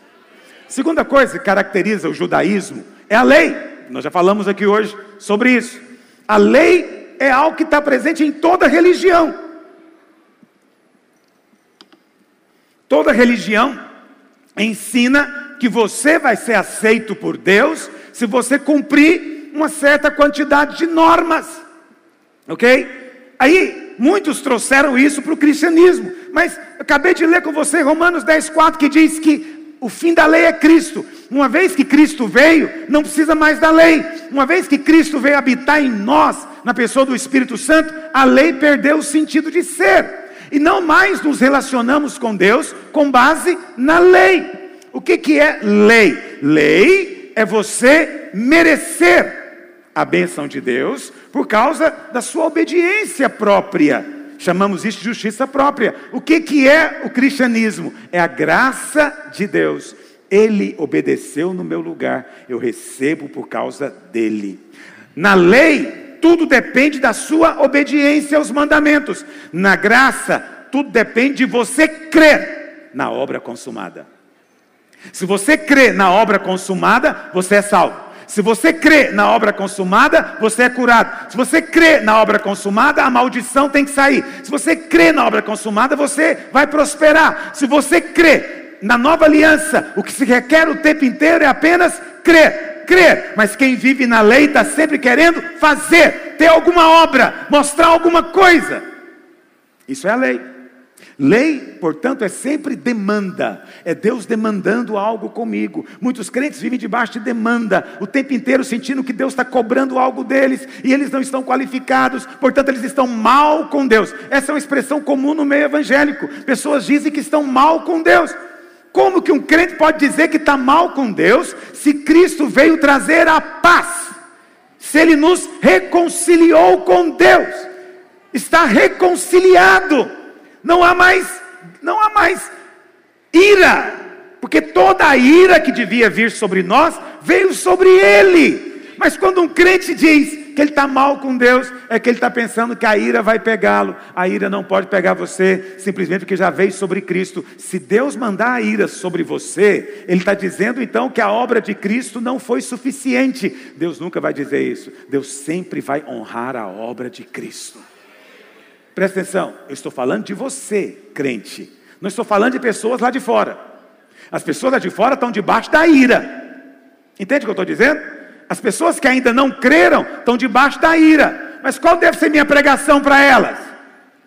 Segunda coisa que caracteriza o judaísmo é a lei. Nós já falamos aqui hoje sobre isso. A lei é algo que está presente em toda religião. Toda religião ensina que você vai ser aceito por Deus se você cumprir uma certa quantidade de normas. Ok? Aí, muitos trouxeram isso para o cristianismo. Mas acabei de ler com você Romanos 10, 4, que diz que o fim da lei é Cristo. Uma vez que Cristo veio, não precisa mais da lei. Uma vez que Cristo veio habitar em nós, na pessoa do Espírito Santo, a lei perdeu o sentido de ser. E não mais nos relacionamos com Deus com base na lei. O que, que é lei? Lei é você merecer a bênção de Deus por causa da sua obediência própria. Chamamos isso de justiça própria. O que, que é o cristianismo? É a graça de Deus. Ele obedeceu no meu lugar, eu recebo por causa dele. Na lei, tudo depende da sua obediência aos mandamentos. Na graça, tudo depende de você crer na obra consumada. Se você crê na obra consumada, você é salvo. Se você crê na obra consumada, você é curado. Se você crê na obra consumada, a maldição tem que sair. Se você crê na obra consumada, você vai prosperar. Se você crê na nova aliança, o que se requer o tempo inteiro é apenas crer. Crer, mas quem vive na lei está sempre querendo fazer, ter alguma obra, mostrar alguma coisa. Isso é a lei. Lei, portanto, é sempre demanda, é Deus demandando algo comigo. Muitos crentes vivem debaixo de demanda, o tempo inteiro sentindo que Deus está cobrando algo deles e eles não estão qualificados, portanto, eles estão mal com Deus. Essa é uma expressão comum no meio evangélico. Pessoas dizem que estão mal com Deus. Como que um crente pode dizer que está mal com Deus se Cristo veio trazer a paz? Se Ele nos reconciliou com Deus, está reconciliado. Não há mais, não há mais ira, porque toda a ira que devia vir sobre nós veio sobre ele. Mas quando um crente diz que ele está mal com Deus, é que ele está pensando que a ira vai pegá-lo. A ira não pode pegar você, simplesmente porque já veio sobre Cristo. Se Deus mandar a ira sobre você, Ele está dizendo então que a obra de Cristo não foi suficiente. Deus nunca vai dizer isso. Deus sempre vai honrar a obra de Cristo. Presta atenção, eu estou falando de você, crente. Não estou falando de pessoas lá de fora. As pessoas lá de fora estão debaixo da ira. Entende o que eu estou dizendo? As pessoas que ainda não creram estão debaixo da ira. Mas qual deve ser minha pregação para elas?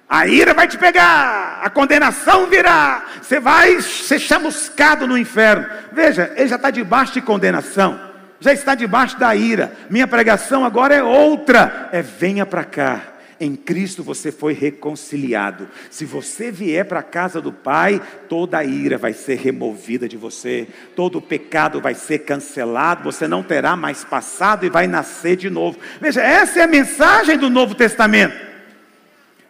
A ira vai te pegar, a condenação virá, você vai ser chamuscado no inferno. Veja, ele já está debaixo de condenação, já está debaixo da ira. Minha pregação agora é outra: é venha para cá em Cristo você foi reconciliado. Se você vier para a casa do Pai, toda a ira vai ser removida de você, todo o pecado vai ser cancelado, você não terá mais passado e vai nascer de novo. Veja, essa é a mensagem do Novo Testamento.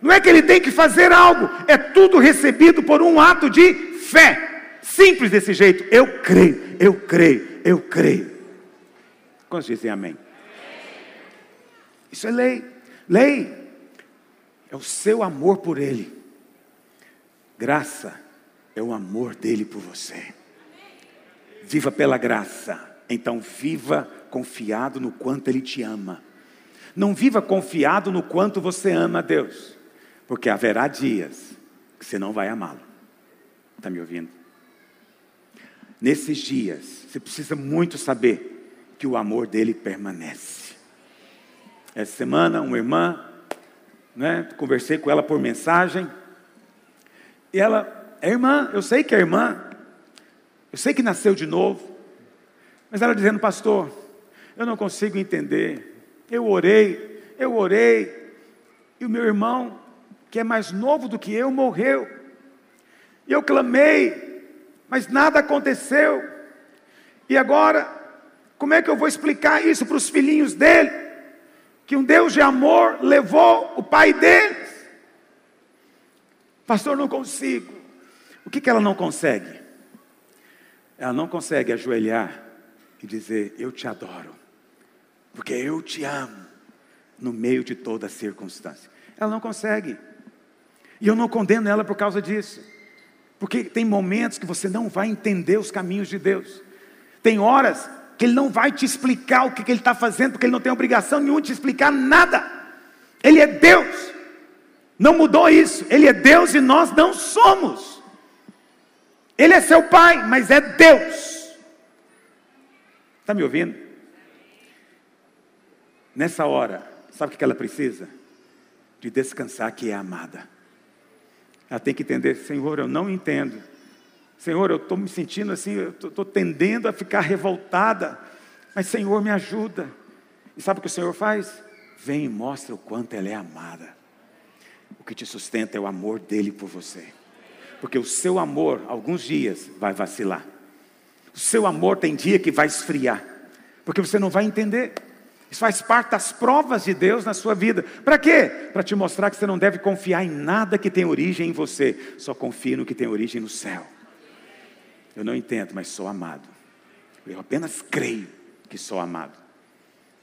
Não é que ele tem que fazer algo, é tudo recebido por um ato de fé. Simples desse jeito. Eu creio, eu creio, eu creio. Quantos dizem amém? Isso é lei. Lei é o seu amor por Ele. Graça é o amor dele por você. Viva pela graça. Então viva confiado no quanto Ele te ama. Não viva confiado no quanto você ama a Deus, porque haverá dias que você não vai amá-lo. Está me ouvindo? Nesses dias, você precisa muito saber que o amor dele permanece. Essa semana, uma irmã, né, conversei com ela por mensagem, e ela, é irmã, eu sei que é irmã, eu sei que nasceu de novo, mas ela dizendo, pastor, eu não consigo entender. Eu orei, eu orei, e o meu irmão, que é mais novo do que eu, morreu. E eu clamei, mas nada aconteceu. E agora, como é que eu vou explicar isso para os filhinhos dele? Que um Deus de amor levou o pai deles. Pastor, não consigo. O que, que ela não consegue? Ela não consegue ajoelhar e dizer: Eu te adoro porque eu te amo no meio de toda circunstância. Ela não consegue. E eu não condeno ela por causa disso. Porque tem momentos que você não vai entender os caminhos de Deus. Tem horas que Ele não vai te explicar o que, que Ele está fazendo, porque Ele não tem obrigação nenhuma de te explicar nada. Ele é Deus. Não mudou isso. Ele é Deus e nós não somos. Ele é seu pai, mas é Deus. Está me ouvindo? Nessa hora, sabe o que ela precisa? De descansar que é amada. Ela tem que entender, Senhor, eu não entendo. Senhor, eu estou me sentindo assim, estou tendendo a ficar revoltada. Mas Senhor, me ajuda. E sabe o que o Senhor faz? Vem e mostra o quanto ela é amada. O que te sustenta é o amor dele por você. Porque o seu amor, alguns dias, vai vacilar. O seu amor tem dia que vai esfriar. Porque você não vai entender. Isso faz parte das provas de Deus na sua vida. Para quê? Para te mostrar que você não deve confiar em nada que tem origem em você, só confie no que tem origem no céu. Eu não entendo, mas sou amado. Eu apenas creio que sou amado.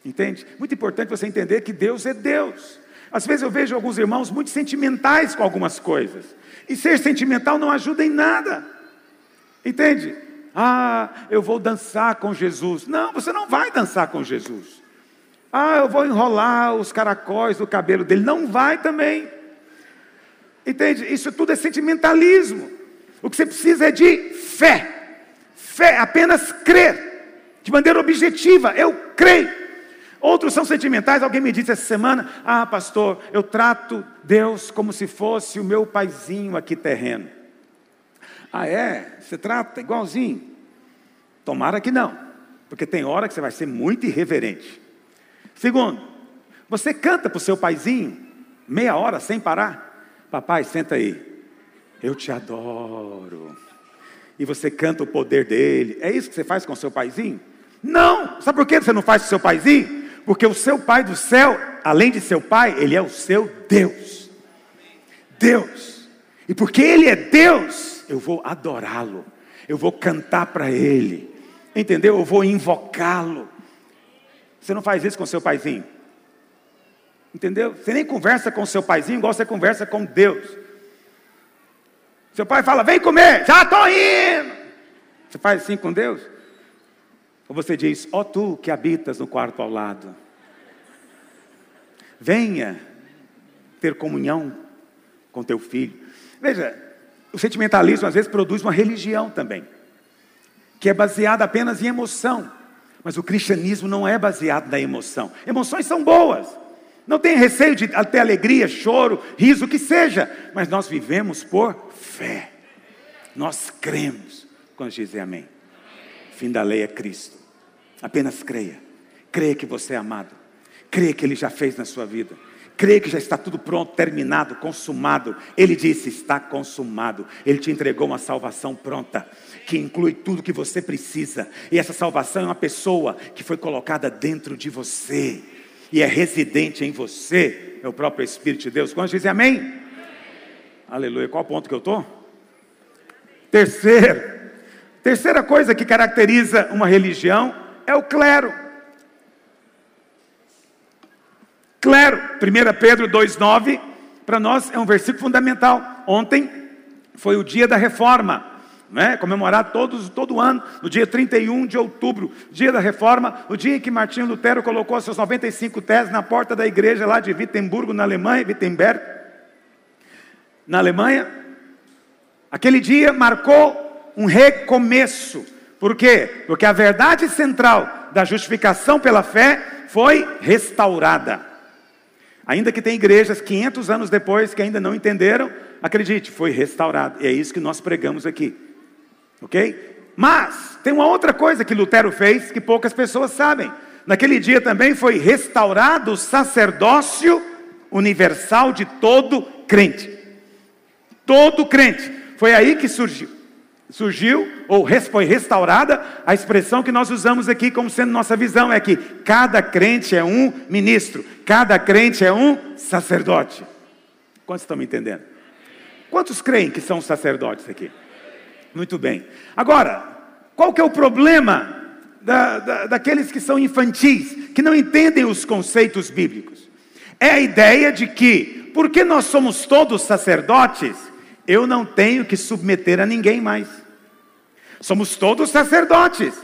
Entende? Muito importante você entender que Deus é Deus. Às vezes eu vejo alguns irmãos muito sentimentais com algumas coisas. E ser sentimental não ajuda em nada. Entende? Ah, eu vou dançar com Jesus. Não, você não vai dançar com Jesus. Ah, eu vou enrolar os caracóis do cabelo dele. Não vai também. Entende? Isso tudo é sentimentalismo. O que você precisa é de fé. Fé, apenas crer. De maneira objetiva. Eu creio. Outros são sentimentais. Alguém me disse essa semana: Ah, pastor, eu trato Deus como se fosse o meu paizinho aqui terreno. Ah, é? Você trata igualzinho? Tomara que não. Porque tem hora que você vai ser muito irreverente. Segundo, você canta para o seu paizinho, meia hora sem parar. Papai, senta aí. Eu te adoro. E você canta o poder dele. É isso que você faz com o seu paizinho? Não! Sabe por que você não faz com o seu paizinho? Porque o seu pai do céu, além de seu pai, ele é o seu Deus. Deus. E porque ele é Deus, eu vou adorá-lo. Eu vou cantar para ele. Entendeu? Eu vou invocá-lo. Você não faz isso com seu paizinho. Entendeu? Você nem conversa com seu paizinho igual você conversa com Deus. Seu pai fala, vem comer, já estou indo. Você faz assim com Deus? Ou você diz, ó oh, tu que habitas no quarto ao lado, venha ter comunhão com teu filho. Veja, o sentimentalismo às vezes produz uma religião também, que é baseada apenas em emoção. Mas o cristianismo não é baseado na emoção. Emoções são boas. Não tem receio de ter alegria, choro, riso, o que seja. Mas nós vivemos por fé. Nós cremos. Quando dizer amém. Fim da lei é Cristo. Apenas creia. Creia que você é amado. Creia que Ele já fez na sua vida. Creia que já está tudo pronto, terminado, consumado. Ele disse: está consumado. Ele te entregou uma salvação pronta que inclui tudo que você precisa. E essa salvação é uma pessoa que foi colocada dentro de você e é residente em você, é o próprio Espírito de Deus. Quando dizem amém? amém? Aleluia. Qual ponto que eu estou? Terceiro. Terceira coisa que caracteriza uma religião é o clero. clero. 1 Pedro 2,9, para nós é um versículo fundamental. Ontem foi o dia da reforma, né? comemorado todos, todo ano, no dia 31 de outubro, dia da reforma, o dia em que Martinho Lutero colocou seus 95 teses na porta da igreja lá de Wittenburgo, na Alemanha, Wittenberg, na Alemanha. Aquele dia marcou um recomeço. Por quê? Porque a verdade central da justificação pela fé foi restaurada. Ainda que tem igrejas 500 anos depois que ainda não entenderam, acredite, foi restaurado. E é isso que nós pregamos aqui. Ok? Mas tem uma outra coisa que Lutero fez que poucas pessoas sabem. Naquele dia também foi restaurado o sacerdócio universal de todo crente. Todo crente. Foi aí que surgiu surgiu, ou foi restaurada, a expressão que nós usamos aqui como sendo nossa visão é que cada crente é um ministro, cada crente é um sacerdote. Quantos estão me entendendo? Quantos creem que são sacerdotes aqui? Muito bem. Agora, qual que é o problema da, da, daqueles que são infantis, que não entendem os conceitos bíblicos? É a ideia de que, porque nós somos todos sacerdotes, eu não tenho que submeter a ninguém mais. Somos todos sacerdotes.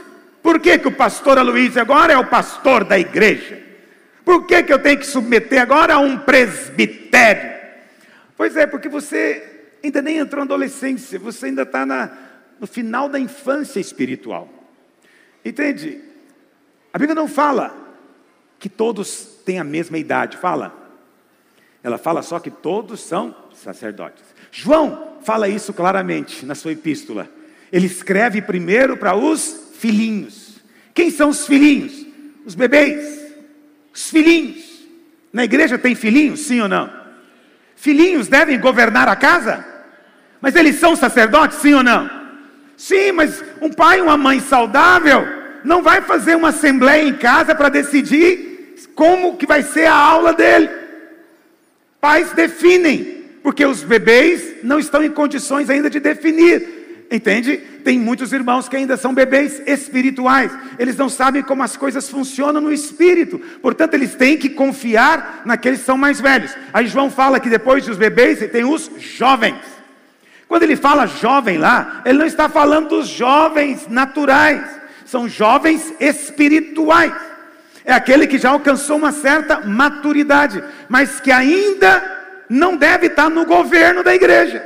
Por que, que o pastor Aloysio agora é o pastor da igreja? Por que, que eu tenho que submeter agora a um presbitério? Pois é, porque você ainda nem entrou na adolescência, você ainda está no final da infância espiritual. Entende? A Bíblia não fala que todos têm a mesma idade, fala. Ela fala só que todos são sacerdotes. João fala isso claramente na sua epístola. Ele escreve primeiro para os filhinhos. Quem são os filhinhos? Os bebês. Os filhinhos. Na igreja tem filhinhos, sim ou não? Filhinhos devem governar a casa? Mas eles são sacerdotes, sim ou não? Sim, mas um pai e uma mãe saudável não vai fazer uma assembleia em casa para decidir como que vai ser a aula dele. Pais definem, porque os bebês não estão em condições ainda de definir. Entende? Tem muitos irmãos que ainda são bebês espirituais. Eles não sabem como as coisas funcionam no espírito. Portanto, eles têm que confiar naqueles que são mais velhos. Aí João fala que depois dos bebês tem os jovens. Quando ele fala jovem lá, ele não está falando dos jovens naturais, são jovens espirituais. É aquele que já alcançou uma certa maturidade, mas que ainda não deve estar no governo da igreja.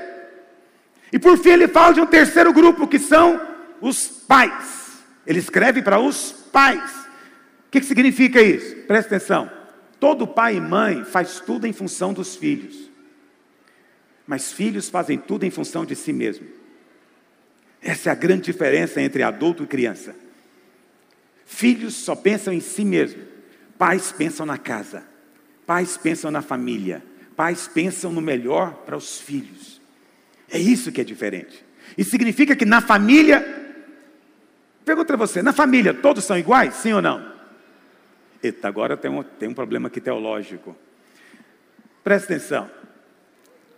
E por fim ele fala de um terceiro grupo que são os pais. Ele escreve para os pais. O que, significa isso? Presta atenção. Todo pai e mãe faz tudo em função dos filhos. Mas filhos fazem tudo em função de si mesmo. Essa é a grande diferença entre adulto e criança. Filhos só pensam em si mesmo. Pais pensam na casa. Pais pensam na família. Pais pensam no melhor para os filhos. É isso que é diferente. Isso significa que na família. Pergunta você: na família todos são iguais? Sim ou não? Eita, agora tem um, tem um problema aqui teológico. Presta atenção.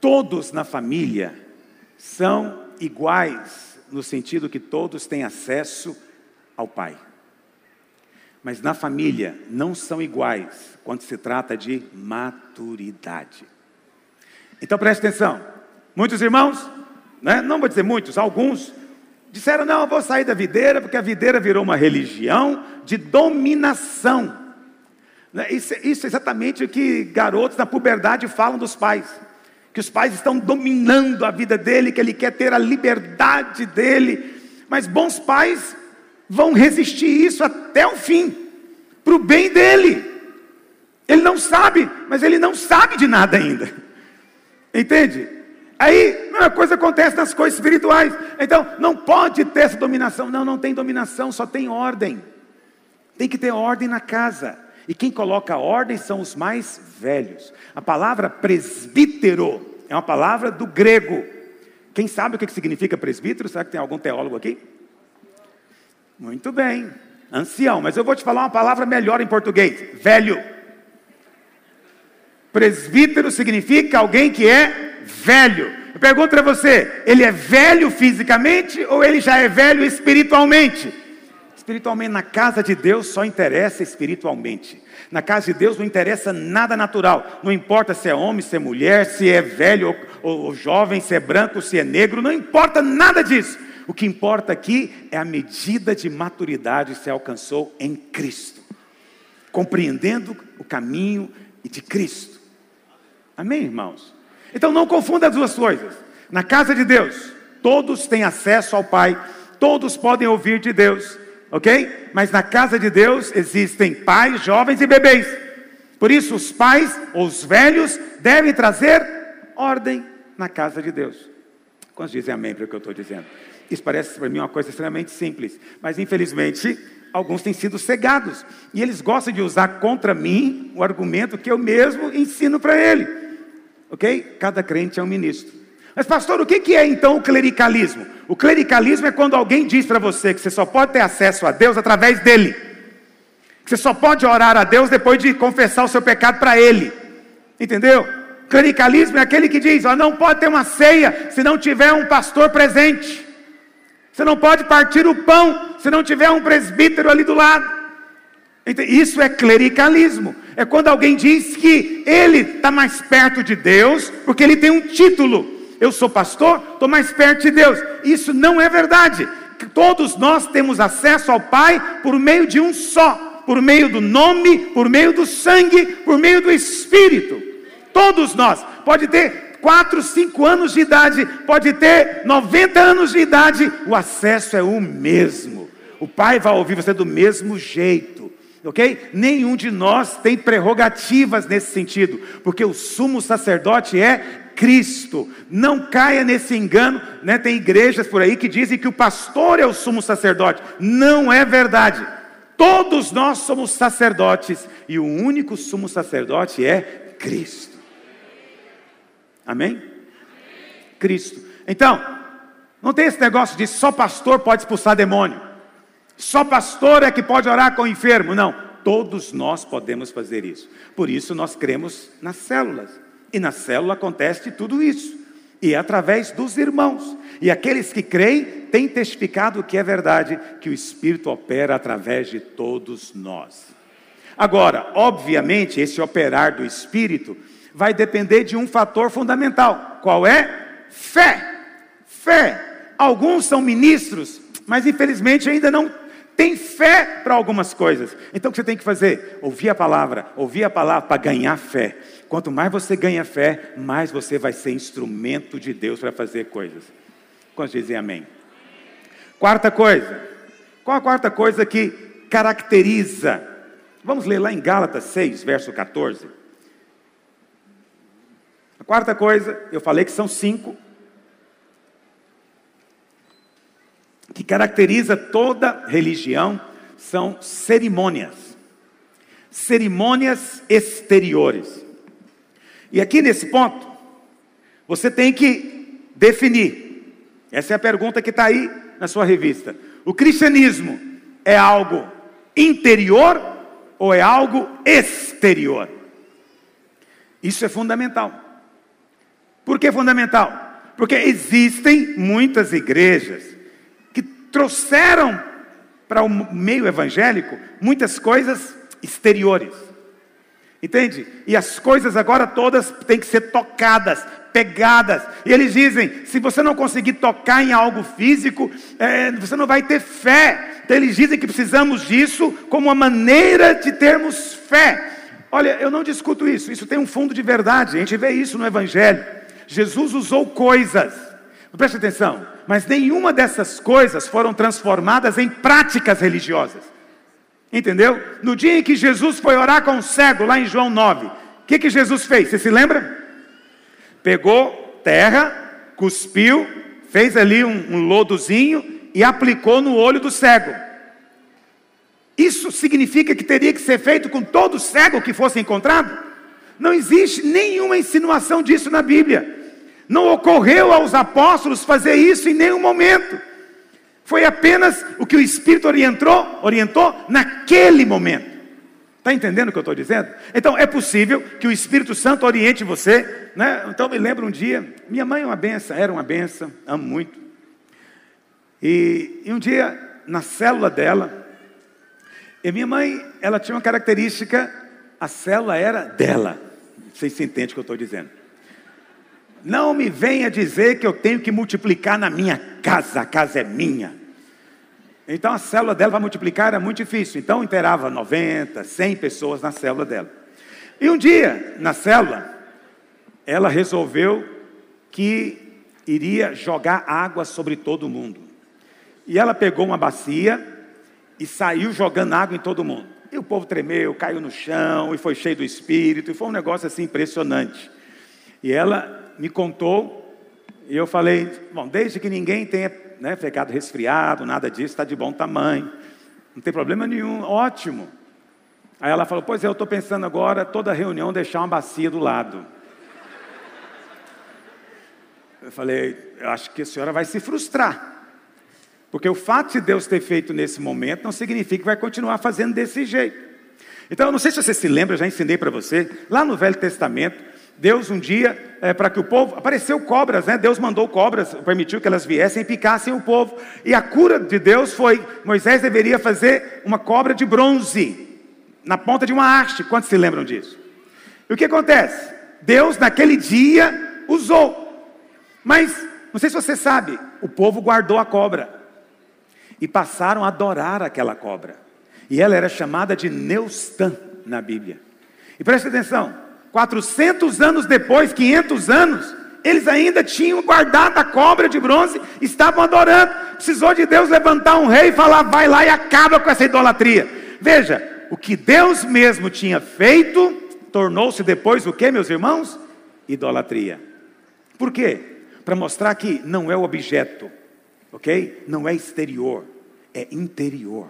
Todos na família são iguais, no sentido que todos têm acesso ao Pai. Mas na família não são iguais quando se trata de maturidade. Então preste atenção. Muitos irmãos, né, não vou dizer muitos, alguns, disseram: não, eu vou sair da videira, porque a videira virou uma religião de dominação. Né, isso, isso é exatamente o que garotos na puberdade falam dos pais. Que os pais estão dominando a vida dele, que ele quer ter a liberdade dele. Mas bons pais vão resistir isso até o fim, para o bem dele. Ele não sabe, mas ele não sabe de nada ainda. Entende? Aí, a mesma coisa acontece nas coisas espirituais. Então, não pode ter essa dominação. Não, não tem dominação, só tem ordem. Tem que ter ordem na casa. E quem coloca ordem são os mais velhos. A palavra presbítero é uma palavra do grego. Quem sabe o que significa presbítero? Será que tem algum teólogo aqui? Muito bem. Ancião, mas eu vou te falar uma palavra melhor em português: velho. Presbítero significa alguém que é velho. Eu pergunto para você: ele é velho fisicamente ou ele já é velho espiritualmente? Espiritualmente, na casa de Deus só interessa espiritualmente. Na casa de Deus não interessa nada natural. Não importa se é homem, se é mulher, se é velho ou, ou, jovem, se é branco, se é negro, não importa nada disso. O que importa aqui é a medida de maturidade que você alcançou em Cristo, compreendendo o caminho de Cristo. Amém, irmãos? Então não confunda as duas coisas. Na casa de Deus, todos têm acesso ao Pai, todos podem ouvir de Deus, ok? Mas na casa de Deus existem pais, jovens e bebês. Por isso, os pais, os velhos, devem trazer ordem na casa de Deus. Quantos dizem amém para o que eu estou dizendo? Isso parece para mim uma coisa extremamente simples, mas infelizmente alguns têm sido cegados e eles gostam de usar contra mim o argumento que eu mesmo ensino para ele. Ok? Cada crente é um ministro. Mas, pastor, o que é então o clericalismo? O clericalismo é quando alguém diz para você que você só pode ter acesso a Deus através dele. Que você só pode orar a Deus depois de confessar o seu pecado para ele. Entendeu? Clericalismo é aquele que diz: ó, não pode ter uma ceia se não tiver um pastor presente. Você não pode partir o pão se não tiver um presbítero ali do lado. Isso é clericalismo. É quando alguém diz que ele está mais perto de Deus porque ele tem um título. Eu sou pastor, estou mais perto de Deus. Isso não é verdade. Todos nós temos acesso ao Pai por meio de um só, por meio do nome, por meio do sangue, por meio do Espírito. Todos nós. Pode ter 4, 5 anos de idade, pode ter 90 anos de idade, o acesso é o mesmo. O Pai vai ouvir você do mesmo jeito ok? Nenhum de nós tem prerrogativas nesse sentido, porque o sumo sacerdote é Cristo. Não caia nesse engano, né? Tem igrejas por aí que dizem que o pastor é o sumo sacerdote. Não é verdade. Todos nós somos sacerdotes e o único sumo sacerdote é Cristo. Amém? Cristo. Então, não tem esse negócio de só pastor pode expulsar demônio. Só pastor é que pode orar com o enfermo. Não, todos nós podemos fazer isso. Por isso nós cremos nas células. E na célula acontece tudo isso. E é através dos irmãos. E aqueles que creem têm testificado que é verdade, que o Espírito opera através de todos nós. Agora, obviamente, esse operar do Espírito vai depender de um fator fundamental. Qual é? Fé. Fé. Alguns são ministros, mas infelizmente ainda não tem fé para algumas coisas. Então o que você tem que fazer? Ouvir a palavra, ouvir a palavra para ganhar fé. Quanto mais você ganha fé, mais você vai ser instrumento de Deus para fazer coisas. Quantos dizem amém? Quarta coisa. Qual a quarta coisa que caracteriza? Vamos ler lá em Gálatas 6, verso 14. A quarta coisa, eu falei que são cinco, que caracteriza toda religião são cerimônias. Cerimônias exteriores. E aqui nesse ponto, você tem que definir. Essa é a pergunta que está aí na sua revista. O cristianismo é algo interior ou é algo exterior? Isso é fundamental. Por que fundamental? Porque existem muitas igrejas trouxeram para o meio evangélico muitas coisas exteriores. Entende? E as coisas agora todas têm que ser tocadas, pegadas. E eles dizem: se você não conseguir tocar em algo físico, é, você não vai ter fé. Então eles dizem que precisamos disso como uma maneira de termos fé. Olha, eu não discuto isso, isso tem um fundo de verdade, a gente vê isso no Evangelho. Jesus usou coisas, preste atenção, mas nenhuma dessas coisas foram transformadas em práticas religiosas. Entendeu? No dia em que Jesus foi orar com o cego, lá em João 9, o que, que Jesus fez? Você se lembra? Pegou terra, cuspiu, fez ali um, um lodozinho e aplicou no olho do cego. Isso significa que teria que ser feito com todo cego que fosse encontrado? Não existe nenhuma insinuação disso na Bíblia. Não ocorreu aos apóstolos fazer isso em nenhum momento. Foi apenas o que o Espírito orientou, orientou naquele momento. Está entendendo o que eu estou dizendo? Então é possível que o Espírito Santo oriente você. Né? Então me lembro um dia, minha mãe é uma benção, era uma benção, amo muito. E, e um dia, na célula dela, E minha mãe, ela tinha uma característica, a célula era dela. Não sei se entende o que eu estou dizendo. Não me venha dizer que eu tenho que multiplicar na minha casa, a casa é minha. Então a célula dela para multiplicar era muito difícil. Então inteirava 90, 100 pessoas na célula dela. E um dia, na célula, ela resolveu que iria jogar água sobre todo mundo. E ela pegou uma bacia e saiu jogando água em todo mundo. E o povo tremeu, caiu no chão e foi cheio do espírito, e foi um negócio assim impressionante. E ela me contou, e eu falei: bom, desde que ninguém tenha né, ficado resfriado, nada disso, está de bom tamanho, não tem problema nenhum, ótimo. Aí ela falou: pois é, eu estou pensando agora, toda reunião, deixar uma bacia do lado. Eu falei: eu acho que a senhora vai se frustrar. Porque o fato de Deus ter feito nesse momento não significa que vai continuar fazendo desse jeito. Então, eu não sei se você se lembra, eu já ensinei para você, lá no Velho Testamento, Deus um dia, é, para que o povo, apareceu cobras, né? Deus mandou cobras, permitiu que elas viessem e picassem o povo. E a cura de Deus foi, Moisés deveria fazer uma cobra de bronze, na ponta de uma haste. Quantos se lembram disso? E o que acontece? Deus naquele dia usou. Mas, não sei se você sabe, o povo guardou a cobra e passaram a adorar aquela cobra. E ela era chamada de Neustã na Bíblia. E preste atenção, 400 anos depois, 500 anos, eles ainda tinham guardado a cobra de bronze, estavam adorando. Precisou de Deus levantar um rei e falar: vai lá e acaba com essa idolatria. Veja, o que Deus mesmo tinha feito, tornou-se depois o que, meus irmãos? Idolatria. Por quê? Para mostrar que não é o objeto, ok? Não é exterior, é interior.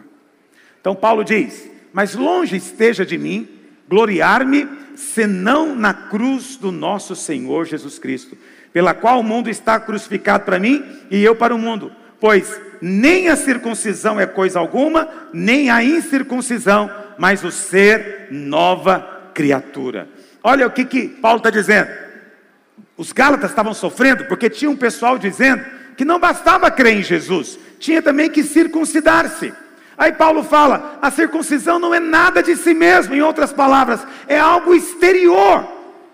Então Paulo diz: Mas longe esteja de mim gloriar-me, senão na cruz do nosso Senhor Jesus Cristo, pela qual o mundo está crucificado para mim e eu para o mundo. Pois nem a circuncisão é coisa alguma, nem a incircuncisão, mas o ser nova criatura. Olha o que, que Paulo está dizendo. Os Gálatas estavam sofrendo porque tinha um pessoal dizendo que não bastava crer em Jesus, tinha também que circuncidar-se. Aí Paulo fala: a circuncisão não é nada de si mesmo, em outras palavras, é algo exterior.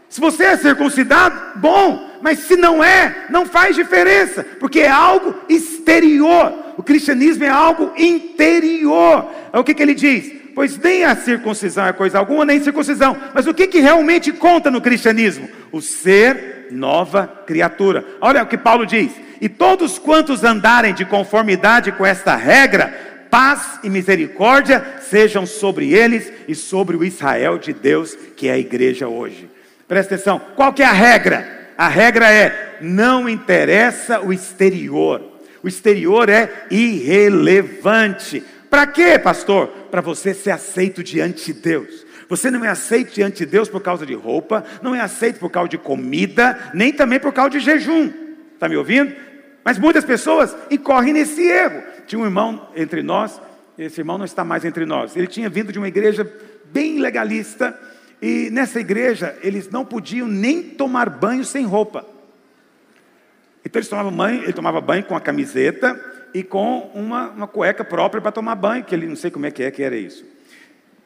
Se você é circuncidado, bom, mas se não é, não faz diferença, porque é algo exterior. O cristianismo é algo interior. É o que, que ele diz? Pois nem a circuncisão é coisa alguma, nem circuncisão. Mas o que, que realmente conta no cristianismo? O ser nova criatura. Olha o que Paulo diz: e todos quantos andarem de conformidade com esta regra, paz e misericórdia sejam sobre eles e sobre o Israel de Deus, que é a igreja hoje. Presta atenção, qual que é a regra? A regra é: não interessa o exterior. O exterior é irrelevante. Para quê, pastor? Para você ser aceito diante de Deus. Você não é aceito diante de Deus por causa de roupa, não é aceito por causa de comida, nem também por causa de jejum. Está me ouvindo? Mas muitas pessoas incorrem nesse erro. Tinha um irmão entre nós, esse irmão não está mais entre nós. Ele tinha vindo de uma igreja bem legalista, e nessa igreja eles não podiam nem tomar banho sem roupa. Então eles tomavam banho, ele tomava banho com a camiseta e com uma, uma cueca própria para tomar banho, que ele não sei como é que é que era isso.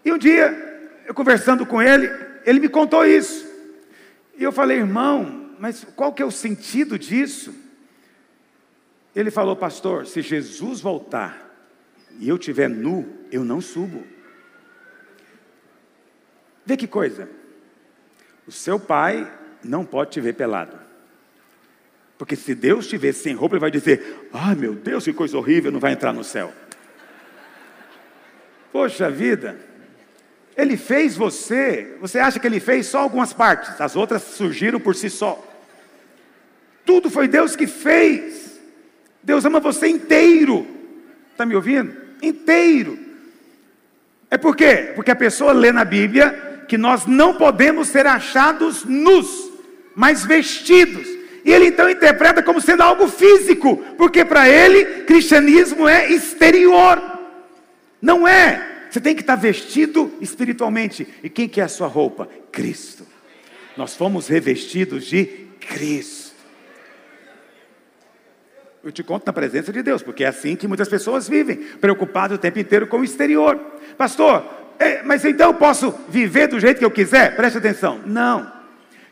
E um dia, eu conversando com ele, ele me contou isso. E eu falei, irmão, mas qual que é o sentido disso? Ele falou, pastor, se Jesus voltar e eu estiver nu, eu não subo. Vê que coisa. O seu pai não pode te ver pelado. Porque se Deus te ver sem roupa, ele vai dizer: Ai ah, meu Deus, que coisa horrível, não vai entrar no céu. Poxa vida, ele fez você, você acha que ele fez só algumas partes, as outras surgiram por si só. Tudo foi Deus que fez. Deus ama você inteiro. Está me ouvindo? Inteiro. É por quê? Porque a pessoa lê na Bíblia que nós não podemos ser achados nus, mas vestidos. E ele então interpreta como sendo algo físico, porque para ele cristianismo é exterior. Não é. Você tem que estar vestido espiritualmente. E quem que é a sua roupa? Cristo. Nós fomos revestidos de Cristo. Eu te conto na presença de Deus, porque é assim que muitas pessoas vivem, preocupado o tempo inteiro com o exterior. Pastor, é, mas então eu posso viver do jeito que eu quiser? Preste atenção. Não.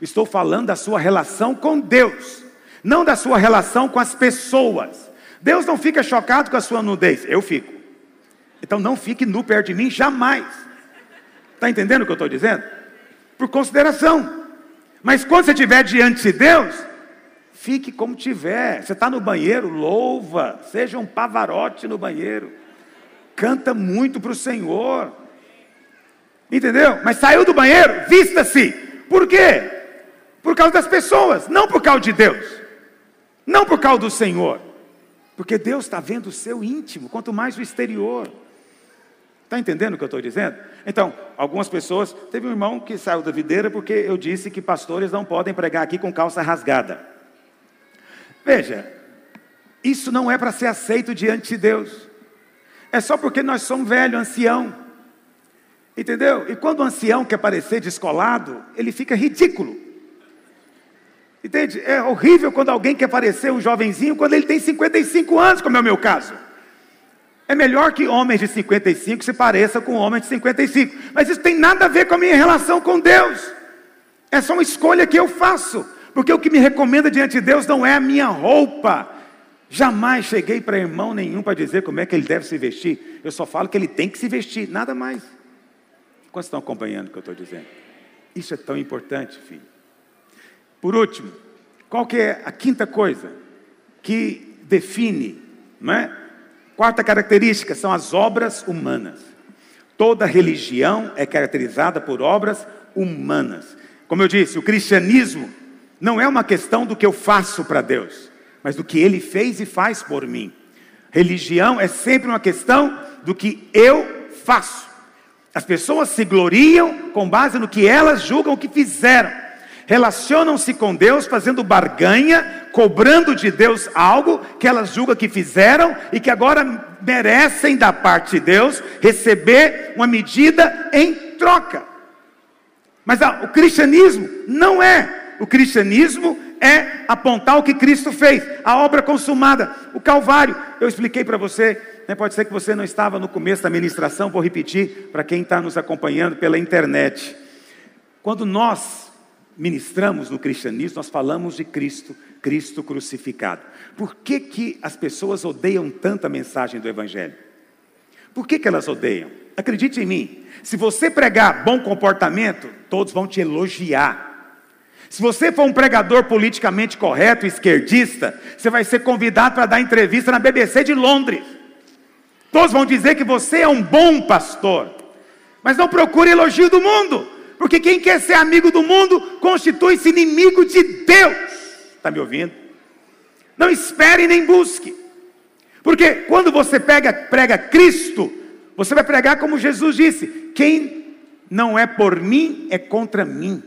Estou falando da sua relação com Deus, não da sua relação com as pessoas. Deus não fica chocado com a sua nudez, eu fico. Então não fique nu perto de mim jamais. Está entendendo o que eu estou dizendo? Por consideração. Mas quando você estiver diante de Deus, fique como tiver. Você está no banheiro, louva, seja um pavarote no banheiro. Canta muito para o Senhor. Entendeu? Mas saiu do banheiro, vista-se. Por quê? Por causa das pessoas, não por causa de Deus. Não por causa do Senhor. Porque Deus está vendo o seu íntimo, quanto mais o exterior. Está entendendo o que eu estou dizendo? Então, algumas pessoas. Teve um irmão que saiu da videira porque eu disse que pastores não podem pregar aqui com calça rasgada. Veja, isso não é para ser aceito diante de Deus. É só porque nós somos velho, ancião. Entendeu? E quando o ancião quer parecer descolado, ele fica ridículo. Entende? É horrível quando alguém quer parecer um jovenzinho quando ele tem 55 anos, como é o meu caso. É melhor que homens de 55 se pareçam com homens de 55. Mas isso tem nada a ver com a minha relação com Deus. É só uma escolha que eu faço. Porque o que me recomenda diante de Deus não é a minha roupa. Jamais cheguei para irmão nenhum para dizer como é que ele deve se vestir. Eu só falo que ele tem que se vestir, nada mais. Quantos estão acompanhando o que eu estou dizendo? Isso é tão importante, filho. Por último, qual que é a quinta coisa que define, não é? Quarta característica são as obras humanas. Toda religião é caracterizada por obras humanas. Como eu disse, o cristianismo não é uma questão do que eu faço para Deus, mas do que Ele fez e faz por mim. Religião é sempre uma questão do que eu faço. As pessoas se gloriam com base no que elas julgam que fizeram relacionam-se com Deus fazendo barganha, cobrando de Deus algo que elas julgam que fizeram e que agora merecem da parte de Deus receber uma medida em troca. Mas ah, o cristianismo não é. O cristianismo é apontar o que Cristo fez, a obra consumada, o Calvário. Eu expliquei para você, né, pode ser que você não estava no começo da ministração, vou repetir para quem está nos acompanhando pela internet. Quando nós ministramos no cristianismo, nós falamos de Cristo, Cristo crucificado. Por que, que as pessoas odeiam tanto a mensagem do Evangelho? Por que, que elas odeiam? Acredite em mim, se você pregar bom comportamento, todos vão te elogiar. Se você for um pregador politicamente correto, esquerdista, você vai ser convidado para dar entrevista na BBC de Londres. Todos vão dizer que você é um bom pastor. Mas não procure elogio do mundo. Porque quem quer ser amigo do mundo constitui-se inimigo de Deus. Está me ouvindo? Não espere nem busque. Porque quando você pega, prega Cristo, você vai pregar como Jesus disse: quem não é por mim é contra mim.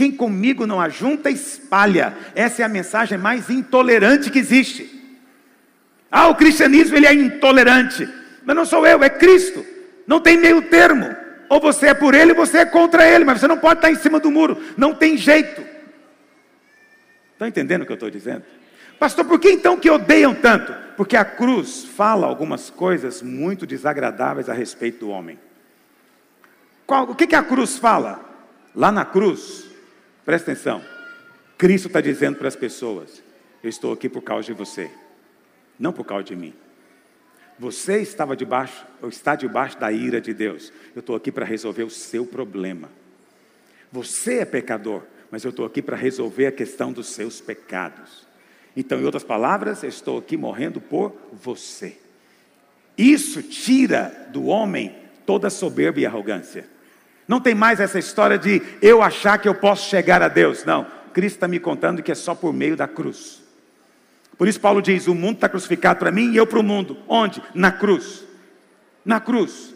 Quem comigo não ajunta, espalha. Essa é a mensagem mais intolerante que existe. Ah, o cristianismo ele é intolerante. Mas não sou eu, é Cristo. Não tem meio termo. Ou você é por ele, ou você é contra ele, mas você não pode estar em cima do muro, não tem jeito. Estão entendendo o que eu estou dizendo? Pastor, por que então que odeiam tanto? Porque a cruz fala algumas coisas muito desagradáveis a respeito do homem. Qual, o que, que a cruz fala? Lá na cruz, presta atenção, Cristo está dizendo para as pessoas: Eu estou aqui por causa de você, não por causa de mim. Você estava debaixo, ou está debaixo da ira de Deus. Eu estou aqui para resolver o seu problema. Você é pecador, mas eu estou aqui para resolver a questão dos seus pecados. Então, em outras palavras, eu estou aqui morrendo por você. Isso tira do homem toda soberba e arrogância. Não tem mais essa história de eu achar que eu posso chegar a Deus. Não, Cristo está me contando que é só por meio da cruz. Por isso Paulo diz: o mundo está crucificado para mim e eu para o mundo. Onde? Na cruz. Na cruz.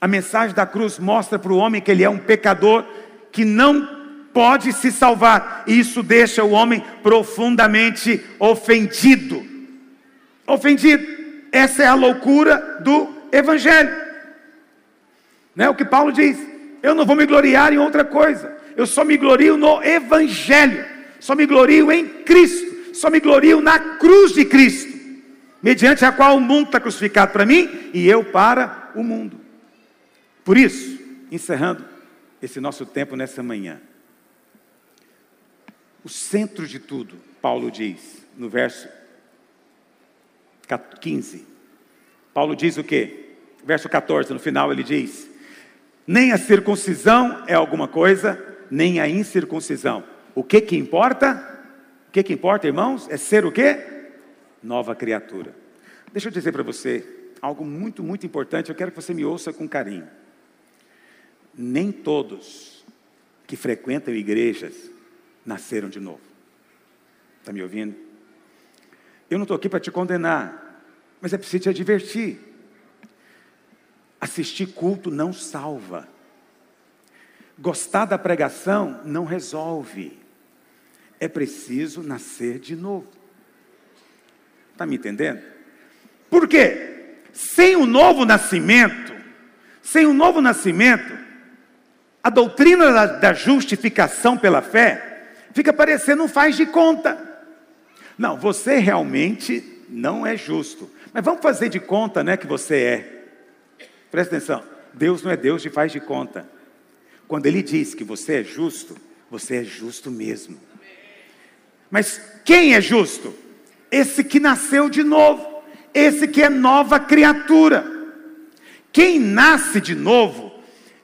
A mensagem da cruz mostra para o homem que ele é um pecador que não pode se salvar. E isso deixa o homem profundamente ofendido. Ofendido. Essa é a loucura do Evangelho. Não é o que Paulo diz. Eu não vou me gloriar em outra coisa. Eu só me glorio no Evangelho. Só me glorio em Cristo só me glorio na cruz de Cristo. mediante a qual o mundo está crucificado para mim e eu para o mundo. Por isso, encerrando esse nosso tempo nessa manhã, o centro de tudo, Paulo diz no verso 15. Paulo diz o que? Verso 14, no final ele diz: Nem a circuncisão é alguma coisa, nem a incircuncisão. O que que importa? O que que importa, irmãos? É ser o quê? Nova criatura. Deixa eu dizer para você algo muito, muito importante, eu quero que você me ouça com carinho. Nem todos que frequentam igrejas nasceram de novo. Está me ouvindo? Eu não estou aqui para te condenar, mas é preciso te advertir. Assistir culto não salva. Gostar da pregação não resolve. É preciso nascer de novo. Está me entendendo? Por quê? Sem o novo nascimento, sem o novo nascimento, a doutrina da, justificação pela fé fica parecendo um faz de conta. Não, você realmente não é justo. Mas vamos fazer de conta, né, que você é. Presta atenção. Deus não é Deus de faz de conta. Quando ele diz que você é justo, você é justo mesmo. Mas quem é justo? Esse que nasceu de novo, esse que é nova criatura. Quem nasce de novo,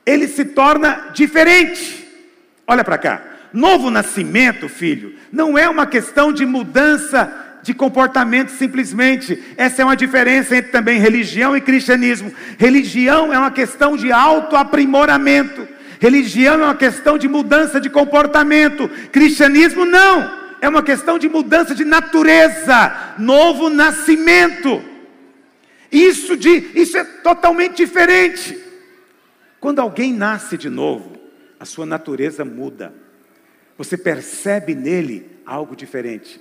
ele se torna diferente. Olha para cá. Novo nascimento, filho, não é uma questão de mudança de comportamento simplesmente. Essa é uma diferença entre também religião e cristianismo. Religião é uma questão de autoaprimoramento. Religião é uma questão de mudança de comportamento. Cristianismo não. É uma questão de mudança de natureza, novo nascimento. Isso de isso é totalmente diferente. Quando alguém nasce de novo, a sua natureza muda. Você percebe nele algo diferente.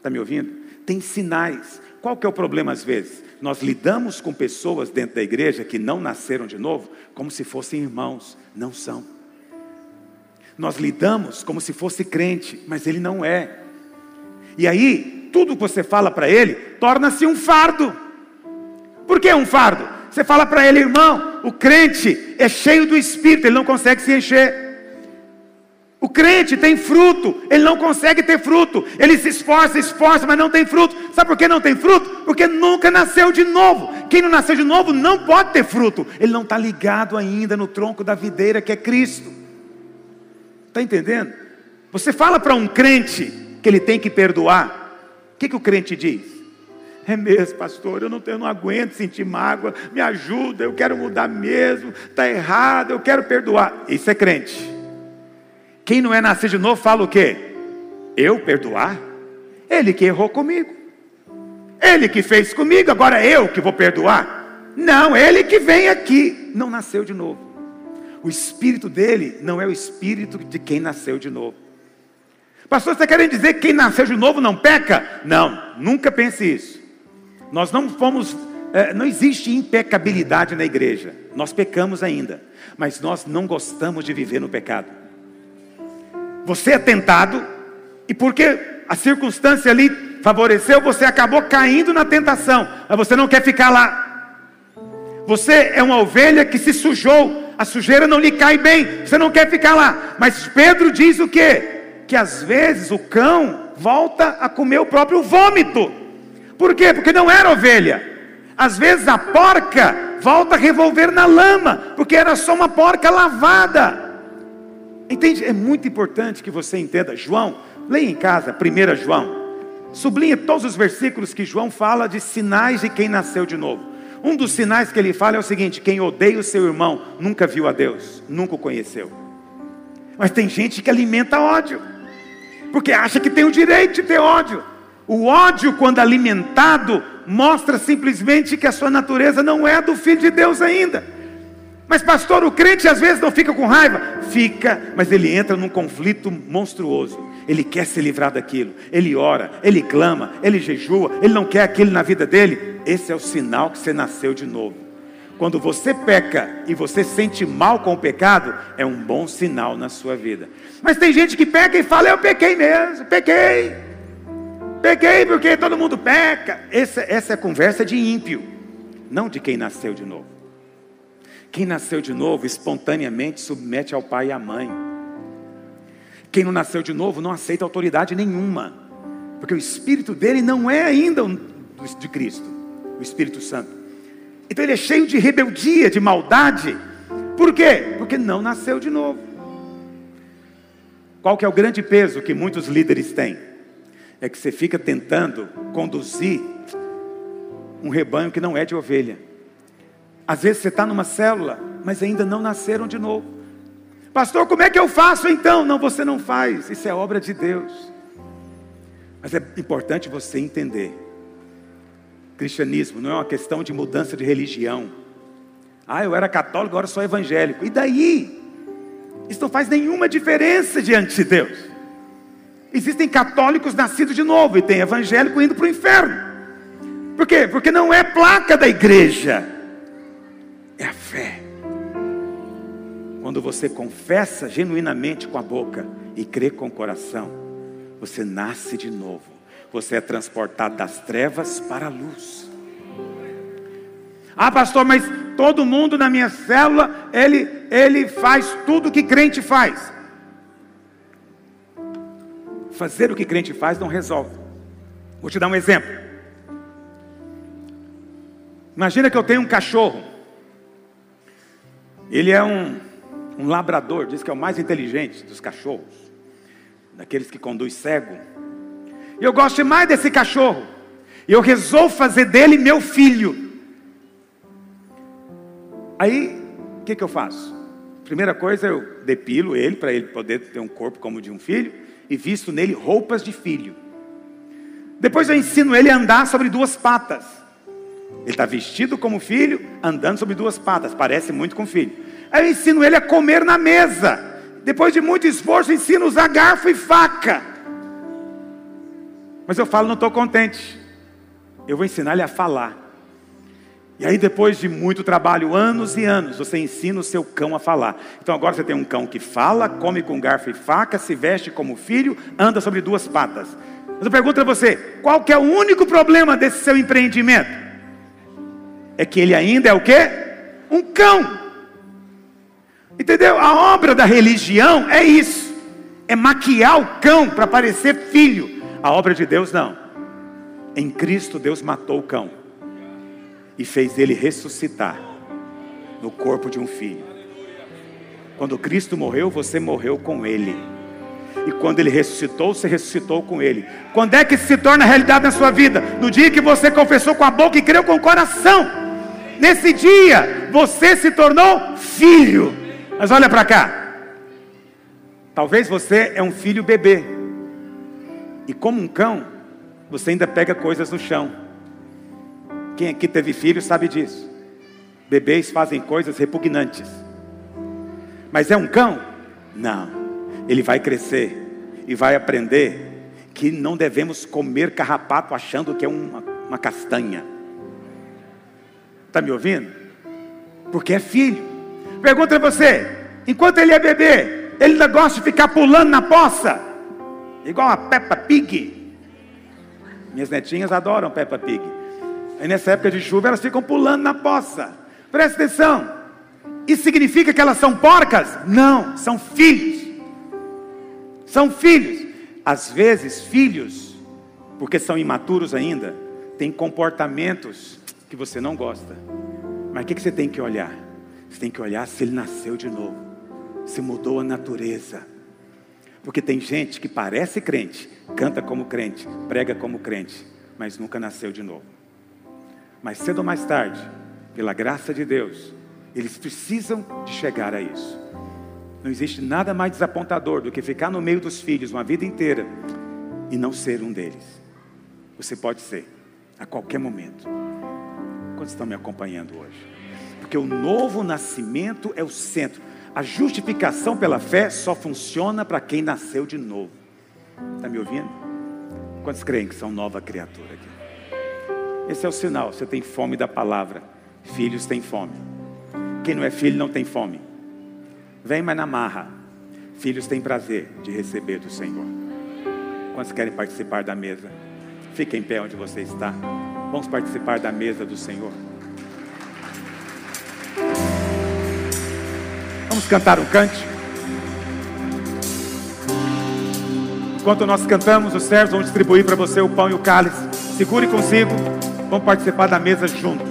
Está me ouvindo? Tem sinais. Qual que é o problema às vezes? Nós lidamos com pessoas dentro da igreja que não nasceram de novo como se fossem irmãos, não são. Nós lidamos como se fosse crente, mas ele não é. E aí, tudo que você fala para ele torna-se um fardo. Por que um fardo? Você fala para ele, irmão, o crente é cheio do espírito, ele não consegue se encher. O crente tem fruto, ele não consegue ter fruto, ele se esforça, esforça, mas não tem fruto. Sabe por que não tem fruto? Porque nunca nasceu de novo. Quem não nasceu de novo não pode ter fruto, ele não está ligado ainda no tronco da videira que é Cristo. Está entendendo? Você fala para um crente que ele tem que perdoar, o que, que o crente diz? É mesmo, pastor, eu não, eu não aguento sentir mágoa, me ajuda, eu quero mudar mesmo, está errado, eu quero perdoar. Isso é crente. Quem não é nascido de novo fala o quê? Eu perdoar? Ele que errou comigo. Ele que fez comigo, agora eu que vou perdoar? Não, ele que vem aqui. Não nasceu de novo. O espírito dele não é o espírito de quem nasceu de novo. Pastor, você quer dizer que quem nasceu de novo não peca? Não, nunca pense isso. Nós não fomos, é, não existe impecabilidade na igreja. Nós pecamos ainda, mas nós não gostamos de viver no pecado. Você é tentado, e porque a circunstância ali favoreceu, você acabou caindo na tentação, mas você não quer ficar lá. Você é uma ovelha que se sujou, a sujeira não lhe cai bem, você não quer ficar lá. Mas Pedro diz o que? Que às vezes o cão volta a comer o próprio vômito. Por quê? Porque não era ovelha. Às vezes a porca volta a revolver na lama, porque era só uma porca lavada. Entende? É muito importante que você entenda. João, leia em casa, 1 João. Sublinhe todos os versículos que João fala de sinais de quem nasceu de novo. Um dos sinais que ele fala é o seguinte: quem odeia o seu irmão nunca viu a Deus, nunca o conheceu. Mas tem gente que alimenta ódio, porque acha que tem o direito de ter ódio. O ódio, quando alimentado, mostra simplesmente que a sua natureza não é do Filho de Deus ainda. Mas, pastor, o crente às vezes não fica com raiva? Fica, mas ele entra num conflito monstruoso. Ele quer se livrar daquilo. Ele ora, ele clama, ele jejua, ele não quer aquilo na vida dele. Esse é o sinal que você nasceu de novo. Quando você peca e você sente mal com o pecado, é um bom sinal na sua vida. Mas tem gente que peca e fala: Eu pequei mesmo, pequei. Peguei porque todo mundo peca. Essa, essa é conversa de ímpio, não de quem nasceu de novo. Quem nasceu de novo espontaneamente submete ao pai e à mãe. Quem não nasceu de novo não aceita autoridade nenhuma, porque o espírito dele não é ainda de Cristo, o Espírito Santo. Então ele é cheio de rebeldia, de maldade. Por quê? Porque não nasceu de novo. Qual que é o grande peso que muitos líderes têm? É que você fica tentando conduzir um rebanho que não é de ovelha. Às vezes você está numa célula, mas ainda não nasceram de novo. Pastor, como é que eu faço então? Não, você não faz, isso é obra de Deus. Mas é importante você entender: cristianismo não é uma questão de mudança de religião. Ah, eu era católico, agora sou evangélico. E daí? Isso não faz nenhuma diferença diante de Deus. Existem católicos nascidos de novo e tem evangélico indo para o inferno. Por quê? Porque não é placa da igreja é a fé. Quando você confessa genuinamente com a boca e crê com o coração, você nasce de novo. Você é transportado das trevas para a luz. Ah, pastor, mas todo mundo na minha célula, ele, ele faz tudo o que crente faz. Fazer o que crente faz não resolve. Vou te dar um exemplo. Imagina que eu tenho um cachorro. Ele é um, um labrador, diz que é o mais inteligente dos cachorros, daqueles que conduz cego. E eu gosto mais desse cachorro. E eu resolvo fazer dele meu filho. Aí, o que, que eu faço? Primeira coisa, eu depilo ele para ele poder ter um corpo como de um filho e visto nele roupas de filho. Depois eu ensino ele a andar sobre duas patas. Ele está vestido como filho, andando sobre duas patas, parece muito com filho. Aí eu ensino ele a comer na mesa. Depois de muito esforço, ensino a usar garfo e faca. Mas eu falo, não estou contente. Eu vou ensinar ele a falar. E aí, depois de muito trabalho, anos e anos, você ensina o seu cão a falar. Então agora você tem um cão que fala, come com garfo e faca, se veste como filho, anda sobre duas patas. Mas eu pergunto a você: qual que é o único problema desse seu empreendimento? É que ele ainda é o que? Um cão. Entendeu? A obra da religião é isso: é maquiar o cão para parecer filho. A obra de Deus não. Em Cristo, Deus matou o cão e fez ele ressuscitar no corpo de um filho. Quando Cristo morreu, você morreu com ele. E quando ele ressuscitou, você ressuscitou com ele. Quando é que se torna realidade na sua vida? No dia que você confessou com a boca e creu com o coração. Nesse dia, você se tornou filho. Mas olha para cá. Talvez você é um filho bebê. E como um cão, você ainda pega coisas no chão. Quem aqui teve filho sabe disso. Bebês fazem coisas repugnantes. Mas é um cão? Não. Ele vai crescer e vai aprender que não devemos comer carrapato achando que é uma, uma castanha. Está me ouvindo? Porque é filho. Pergunta a você: enquanto ele é bebê, ele ainda gosta de ficar pulando na poça, igual a Peppa Pig. Minhas netinhas adoram Peppa Pig. Aí nessa época de chuva elas ficam pulando na poça. Presta atenção. Isso significa que elas são porcas? Não, são filhos. São filhos. Às vezes, filhos, porque são imaturos ainda, têm comportamentos que você não gosta. Mas o que, que você tem que olhar? Você tem que olhar se ele nasceu de novo, se mudou a natureza. Porque tem gente que parece crente, canta como crente, prega como crente, mas nunca nasceu de novo. Mas cedo ou mais tarde, pela graça de Deus, eles precisam de chegar a isso. Não existe nada mais desapontador do que ficar no meio dos filhos uma vida inteira e não ser um deles. Você pode ser, a qualquer momento. Quantos estão me acompanhando hoje? Porque o novo nascimento é o centro. A justificação pela fé só funciona para quem nasceu de novo. Está me ouvindo? Quantos creem que são nova criatura aqui? Esse é o sinal. Você tem fome da palavra. Filhos têm fome. Quem não é filho não tem fome. Vem, mas na marra. Filhos têm prazer de receber do Senhor. Quantos querem participar da mesa? Fique em pé onde você está. Vamos participar da mesa do Senhor. Vamos cantar um cante. Enquanto nós cantamos, os servos vão distribuir para você o pão e o cálice. Segure consigo. Vamos participar da mesa juntos.